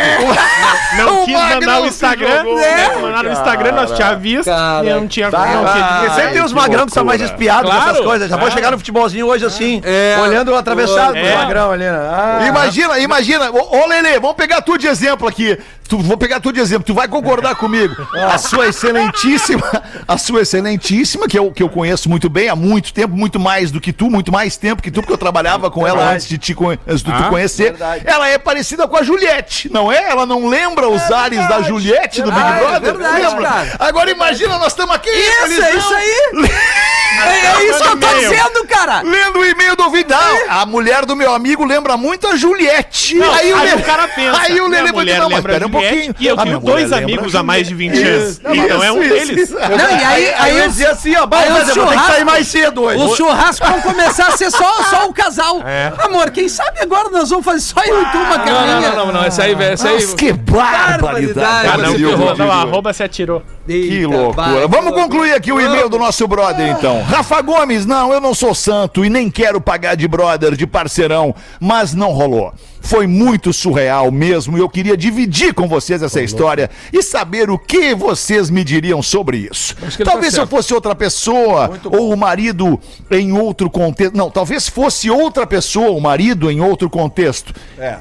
Não O quis mandar Magrão o se Instagram. né? né, Mandar no Instagram, nós tinha visto. Cara, e não tinha Tá, não sempre tem os que magrão que são mais espiados Claro, nessas coisas. Já vou claro. chegar no futebolzinho hoje assim, É. olhando o atravessado É. do magrão ali, né? Ah. Imagina, imagina. Ô, ô Lelê, vamos pegar tu de exemplo aqui. Tu, vou pegar tu de exemplo, tu vai concordar comigo. A sua excelentíssima, a sua excelentíssima, que eu, que eu conheço muito bem há muito tempo, muito mais do que tu, muito mais tempo que tu, porque eu trabalhava com ela antes de te antes de tu Ah, conhecer. verdade. Ela é parecida com a Juliette, não é? Ela não lembra os ares da Juliette do Big Ah, é Brother? verdade, Lembra? cara. Agora imagina, nós estamos aqui. Isso, é isso aí. (laughs) É, é isso que eu tô dizendo, cara. Lendo o e-mail do. Não, a mulher do meu amigo lembra muito a Juliette. Não, aí, o Lelê- o cara pensa. Aí o minha Lelê vai dizer, não, mas espera um pouquinho. E eu A minha tenho dois amigos há mais de 20 Juliette. anos. Então é um deles. Não, e aí, aí, eu ia os, dizer assim, ó, vai, eu vou ter que sair mais cedo hoje. os churrascos vão começar a ser só, só o casal. É. Amor, quem sabe agora nós vamos fazer só eu e tu uma Não, carninha. não, não, não, não, essa aí, velho, essa aí. Nossa, que barbaridade. Ah, não, ferrou. a arroba se atirou. Que loucura. Vamos concluir aqui o e-mail do nosso brother, então. Rafa Gomes, não, eu não sou santo e nem quero pagar de brother, de parceirão, mas não rolou. Foi muito surreal mesmo e eu queria dividir com vocês essa história e saber o que vocês me diriam sobre isso. Ele Talvez tá se eu fosse outra pessoa ou o marido em outro contexto. Não, talvez fosse outra pessoa, o marido em outro contexto.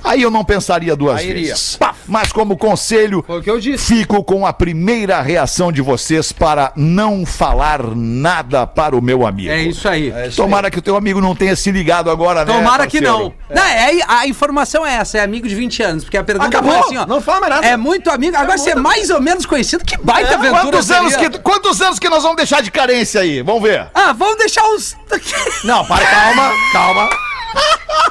Aí eu não pensaria duas Aí iria. vezes. Mas como conselho, Foi o que eu disse. Fico com a primeira reação de vocês para não falar nada para o meu amigo. É isso aí. Tomara que o teu amigo não tenha se ligado agora, né? Tomara que não. Não, é, a informação é essa, é amigo de 20 anos. Porque a pergunta Acabou, foi assim, ó. não fala mais nada. É muito amigo. Agora ser mais ou menos conhecido, que baita aventura Quantos anos, que, quantos anos que nós vamos deixar de carência aí? Vamos ver. Ah, vamos deixar os... Não, para, calma, calma.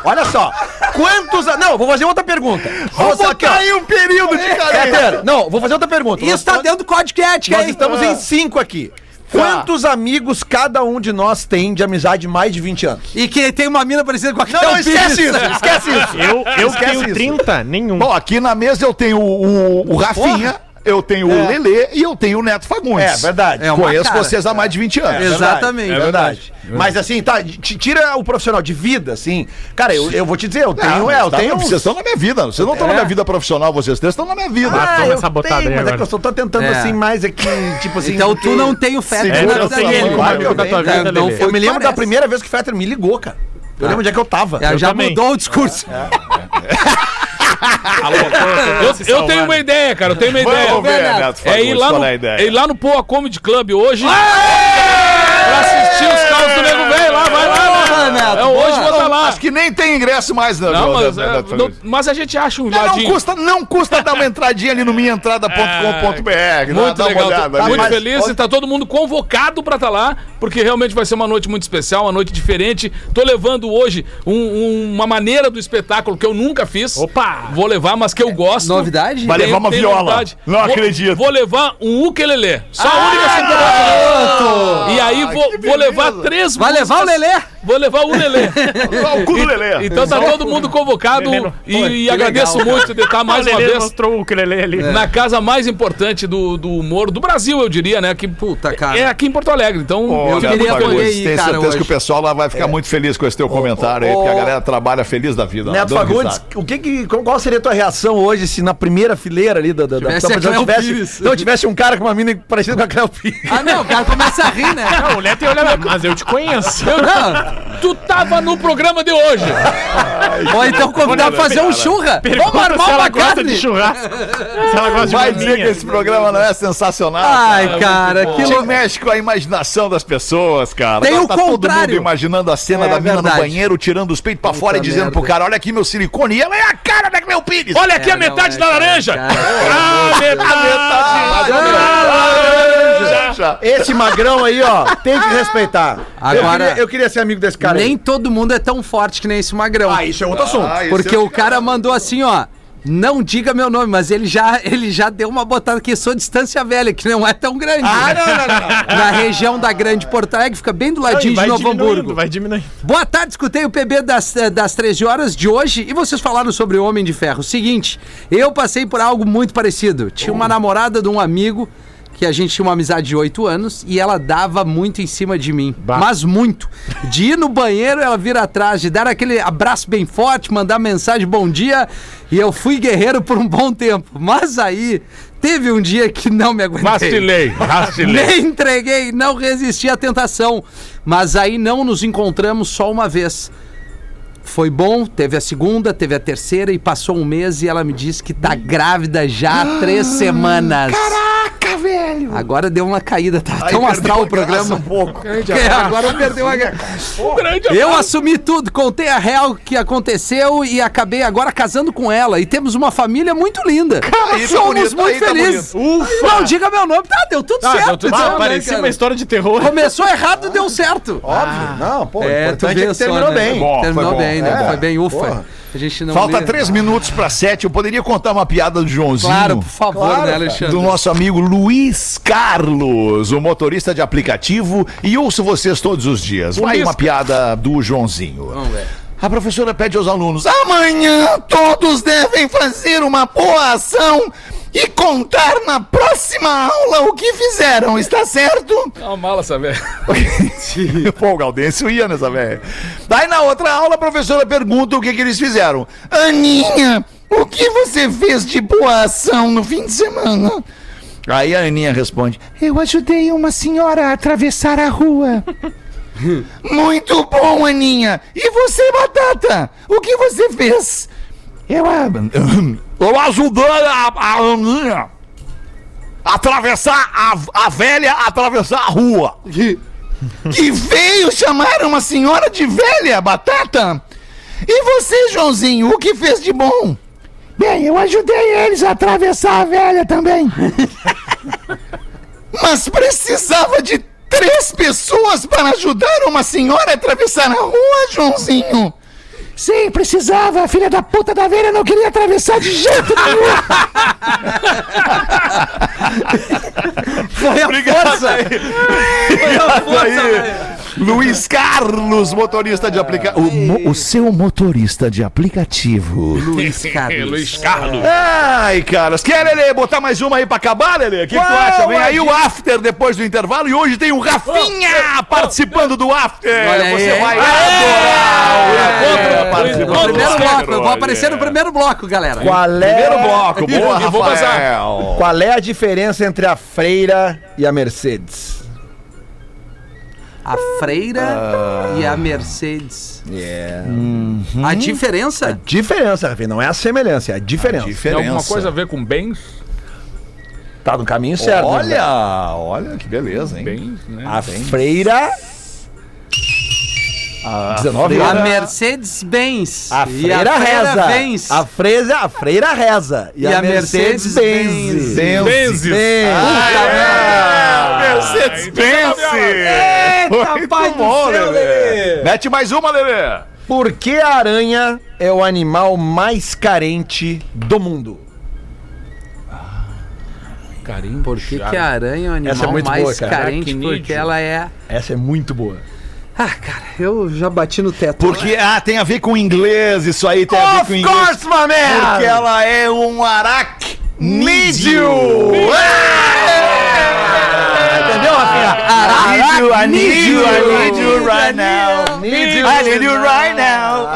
Olha só, quantos... a- Não, vou fazer outra pergunta. Vamos Você aqui, botar ó. aí um período de carência. Peter, não, vou fazer outra pergunta. Isso tá dentro do código de ética, Nós hein? estamos em cinco aqui. Quantos amigos cada um de nós tem de amizade de mais de 20 anos? E que tem uma mina parecida com a Não, não, esquece isso, esquece (laughs) isso. Eu, eu Esquece tenho isso. 30, nenhum. Bom, aqui na mesa eu tenho o, o, o Rafinha, eu tenho o Lelê e eu tenho o Neto Fagundes. É, verdade. É Conheço cara. vocês há mais de 20 anos. Exatamente. É verdade. Mas assim, tá, tira o profissional de vida, assim. Cara, eu, eu vou te dizer, eu tenho, Não, é, eu tá, tenho. Vocês estão na minha vida. Vocês não estão na minha vida profissional, vocês três estão na minha vida. Ah, toma eu essa botada tenho, aí mas é agora. que eu só tô tentando É. assim mais aqui, tipo assim. Então tu não tem o Fetter Segura na vida dele. que eu da tenho, tua cara. vida, não Lelê. foi Eu me lembro da primeira vez que o Fetter me ligou, cara. Eu lembro onde é que eu tava. É, já também. mudou o discurso. (laughs) (laughs) Eu, eu tenho uma ideia, cara, eu tenho uma ideia. Vamos ver, Neto. Neto É ir lá, no, é é ir lá no Poa Comedy Club hoje pra assistir Neto, É, hoje vou estar lá. Acho que nem tem ingresso mais, né? Não, do- mas, da- é, da- da- não- mas a gente acha um Não, não custa, não custa dar uma entradinha ali no minhaentrada.com.br. Muito dá uma legal, olhada ali. muito feliz e tá todo mundo convocado pra estar lá, porque realmente vai ser uma noite muito especial, uma noite diferente. Tô levando hoje um- um- uma maneira do espetáculo que eu nunca fiz. Opa! Vou levar, mas que eu gosto. Novidade? Vai levar uma viola. novidade. Não Vou- acredito. Vou levar um ukulele. Só a única cintura. E aí vou, vou levar três Vai levar o Lelê? Vou levar o Lelê. Olha o cu do Lelê. Então tá todo mundo convocado Lelê e, e agradeço muito de estar mais o uma Lelê vez mostrou o ukulele ali. na casa mais importante do, do humor do Brasil, eu diria, né? Que Puta, cara. é aqui em Porto Alegre. Então, Ô, eu queria poder ir, Tenho certeza hoje. que o pessoal lá vai ficar muito feliz com esse teu comentário aí, ô, porque a galera trabalha feliz da vida. lá, Neto Fagundes, o que que, qual seria a tua reação hoje se na primeira fileira ali da, da, da Tivesse da- a Cléo tivesse, Pires. não, tivesse um cara com uma mina parecida com a Cléo Pires? Ah, não, o cara começa a rir, né? Não, o Neto ia olhar, mas eu te conheço. Não. (laughs) Tu tava no programa de hoje. Ou então convidar pra fazer um churra. Vamos armar uma carne. de churrasco. se ela gosta de Vai dizer que esse programa não é sensacional? Ai, cara, que Que louco. mexe com a imaginação das pessoas, cara. Tem Agora o tá todo contrário. mundo imaginando a cena É da mina verdade. no banheiro, tirando os peitos pra fora e dizendo merda. pro cara, olha aqui meu silicone. E ela é a cara da Cleo Pires. Olha aqui É, a metade não, da é, cara, laranja. cara. A metade da laranja. Esse magrão aí, ó, tem que respeitar. Agora- eu, queria, eu queria ser amigo desse cara Nem aí. todo mundo é tão forte que nem esse magrão. Ah, isso é outro assunto. Ah, isso Porque é o cara mandou assim, ó. Não diga meu nome, mas ele já, ele já deu uma botada que sou distância velha, que não é tão grande. Ah, não, não, não. (laughs) Na região da Grande Porto Alegre, fica bem do Não, ladinho de Novo Hamburgo. vai diminuindo. Boa tarde, escutei o PB das, eh, das 13 horas de hoje e vocês falaram sobre o Homem de Ferro. Seguinte, eu passei por algo muito parecido. Tinha uma namorada de um amigo que a gente tinha uma amizade de 8 anos e ela dava muito em cima de mim. Mas muito. De ir no banheiro, ela vir atrás, de dar aquele abraço bem forte, mandar mensagem bom dia e eu fui guerreiro por um bom tempo. Mas aí teve um dia que não me aguentei. Vacilei, (laughs) vacilei. Nem entreguei, não resisti à tentação. Mas aí não nos encontramos só uma vez. Foi bom, teve a segunda, teve a terceira e passou um mês e ela me disse que tá grávida já há três semanas. (gasps) Caraca, velho. Agora deu uma caída, tá tão astral o programa. Um pouco. É, agora perdeu a graça. Um grande Eu assumi tudo, contei a real que aconteceu e acabei agora casando com ela. E temos uma família muito linda. Aí tá Somos bonito, muito aí tá felizes. Ufa! Não diga meu nome. Tá, deu tudo Ah, certo. deu tudo então, certo. Parecia cara? uma história de terror. Começou errado, deu certo. Óbvio. Não, pô, É, tu vê é que só, terminou né? bem. Bom, Terminou bem, né? É. Foi bem, ufa. A gente não Falta lê. três minutos para sete. Eu poderia contar uma piada do Joãozinho? Claro, por favor, Claro, né. Alexandre? do nosso amigo Luiz Carlos, o motorista de aplicativo, e ouço vocês todos os dias. Vai Luiz- uma piada do Joãozinho. Vamos ver. A professora pede aos alunos: amanhã todos devem fazer uma boa ação e contar na próxima aula o que fizeram, está certo? É uma mala essa velha. (laughs) Pô, o Gaudêncio ia nessa velha. Daí na outra aula a professora pergunta o que, que eles fizeram. Aninha, o que você fez de boa ação no fim de semana? Aí a Aninha responde: Eu ajudei uma senhora a atravessar a rua. (laughs) Muito bom, Aninha. E você, Batata? O que você fez? Eu, eu ajudei a, a Aninha a atravessar a, a velha a atravessar a rua. Que veio chamar uma senhora de velha, Batata? E você, Joãozinho, o que fez de bom? Bem, eu ajudei eles a atravessar a velha também. (laughs) Mas precisava de três pessoas para ajudar uma senhora a atravessar a rua, Joãozinho. Sim, precisava. A filha da puta da velha não queria atravessar de jeito nenhum. Foi a força. Foi a força, velho. Luiz Carlos, motorista de aplicativo. O, mo- o seu motorista de aplicativo. Luiz (laughs) Carlos. Luiz Carlos. Ai, caras. Quer, Lelê, botar mais uma aí pra acabar, Lelê? O que, que tu acha? Vem aí o after depois do intervalo e hoje tem o Rafinha participando do after. Olha aí, Você vai adorar o Primeiro bloco, eu vou aparecer no primeiro bloco, galera. Qual Primeiro é, bloco, (laughs) boa, vou Rafael. qual é a diferença entre a freira e a Mercedes? A Freira e a Mercedes. É. A diferença? Diferença, Rafinha, não é a semelhança, é a diferença. Tem Diferença. alguma coisa a ver com bens? Tá no caminho certo. né? Olha, olha que beleza, hein? Bens, né? A freira. A 19 A anos. Mercedes-Benz. A E freira reza. Benz. A, freira, a freira reza. E, E a, a Mercedes, Mercedes-Benz. benze. Benzes. Benze. Ah, Mercedes-Benz! Eita, Muito pai do bom, céu, Lelê. Mete mais uma, Lelê. Por que a aranha é o animal mais carente do mundo? Carinho. Por que, que a aranha é o Essa é animal muito mais boa, cara. carente? Aracnídeo. Porque ela é. Essa é muito boa. Ah, cara, eu já bati no teto. Porque, ah, tem a ver com inglês, isso aí tem a ver com inglês. my man! Porque ela é um aracnídeo. Entendeu, Rafinha? I need you, I need you, I need you right now. Need you. I need you right now.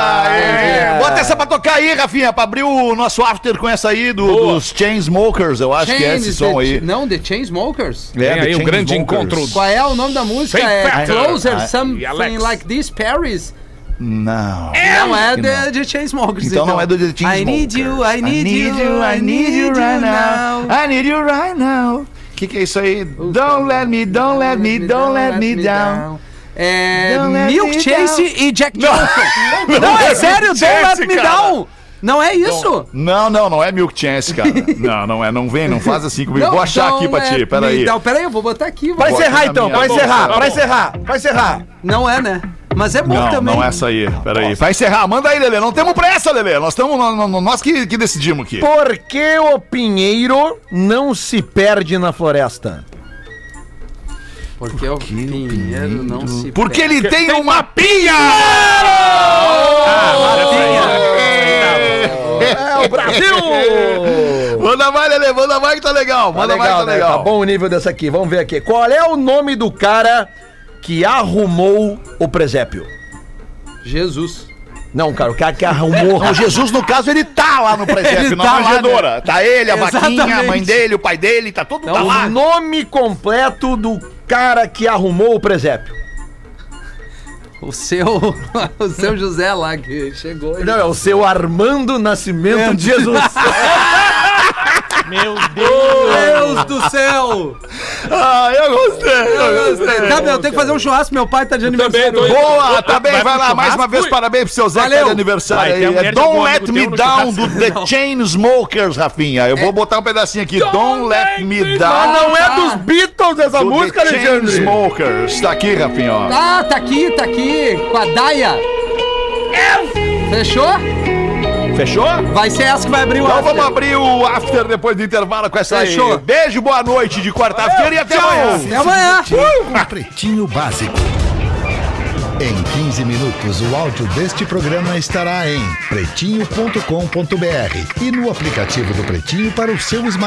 Bota essa pra tocar aí, Rafinha, pra abrir o nosso after com essa aí do- dos Chainsmokers, eu acho que é esse Chains, som aí. Não, The Chainsmokers. É, Tem The aí um grande Chainsmokers. encontro. Qual é o nome da música? Fake É Factor. Closer, Something. Like This, Paris. Não. não é que The, The Chainsmokers. Então não é do The Chainsmokers. I need you, I need you, I need you right now. I need you right now. O que, que é isso aí? Don't let me, don't let me, don't let me down. É Don't Milk Chase down. e Jack Johnson. (laughs) Não, é sério, Don't Let Me cara. Down. Não é isso? Não, não, não é Milk Chance, cara. não, não é. Não vem, não faz assim comigo. Vou achar aqui pra ti, peraí. Então, peraí, eu vou botar aqui. Vou- encerrar então, bom, encerrar, bom. encerrar, pra encerrar. Não é, né? Mas é bom Não, também. não é essa aí. Peraí. Vai encerrar. Manda aí, Lelê. Não temos pressa, Lelê. Nós estamos. Nós que, que decidimos aqui. Por que o pinheiro não se perde na floresta? Porque o pinheiro não se. Porque ele tem, uma pinha! É o Brasil! (laughs) Manda mais, Lelê. Manda mais que tá legal. Tá Manda mais que legal, tá né? legal. Tá bom o nível dessa aqui. Vamos ver aqui. Qual é o nome do cara que arrumou o presépio? Jesus. Não, cara, o cara que arrumou. Não, Jesus, no caso, ele tá lá no presépio, Ele na tá lá, manjedoura. Tá ele, a vaquinha, a Exatamente. mãe dele, o pai dele, tá tudo tá o lá. nome completo do cara que arrumou o presépio. O seu. (laughs) o seu José lá que chegou. Não, é o seu Armando Nascimento de Jesus. (laughs) Meu (laughs) Deus! Deus do céu! Ah, eu gostei, eu gostei. Tá, meu, tem que fazer um churrasco, meu pai tá de aniversário. indo. Boa, tá bem, Vai vai lá, mais uma vez, Fui. parabéns pro seu Zé que tá de aniversário Vai, aí. É Don't Let Me Down do The Chainsmokers, Rafinha. Eu vou botar um pedacinho aqui. Don't, Let Me Down. Mas não é dos Beatles essa do música, The Alexandre. Chainsmokers. Tá aqui, Rafinha. Ah, tá aqui, tá aqui. Com a Daia. Fechou? Fechou? Vai ser essa que vai abrir o Então after. vamos abrir o after depois do intervalo com essa Fechou. aí. Beijo, boa noite de quarta-feira e até amanhã. Até amanhã. Com Pretinho Básico. Em 15 minutos, o áudio deste programa estará em pretinho.com.br e no aplicativo do Pretinho para o seu smartphone.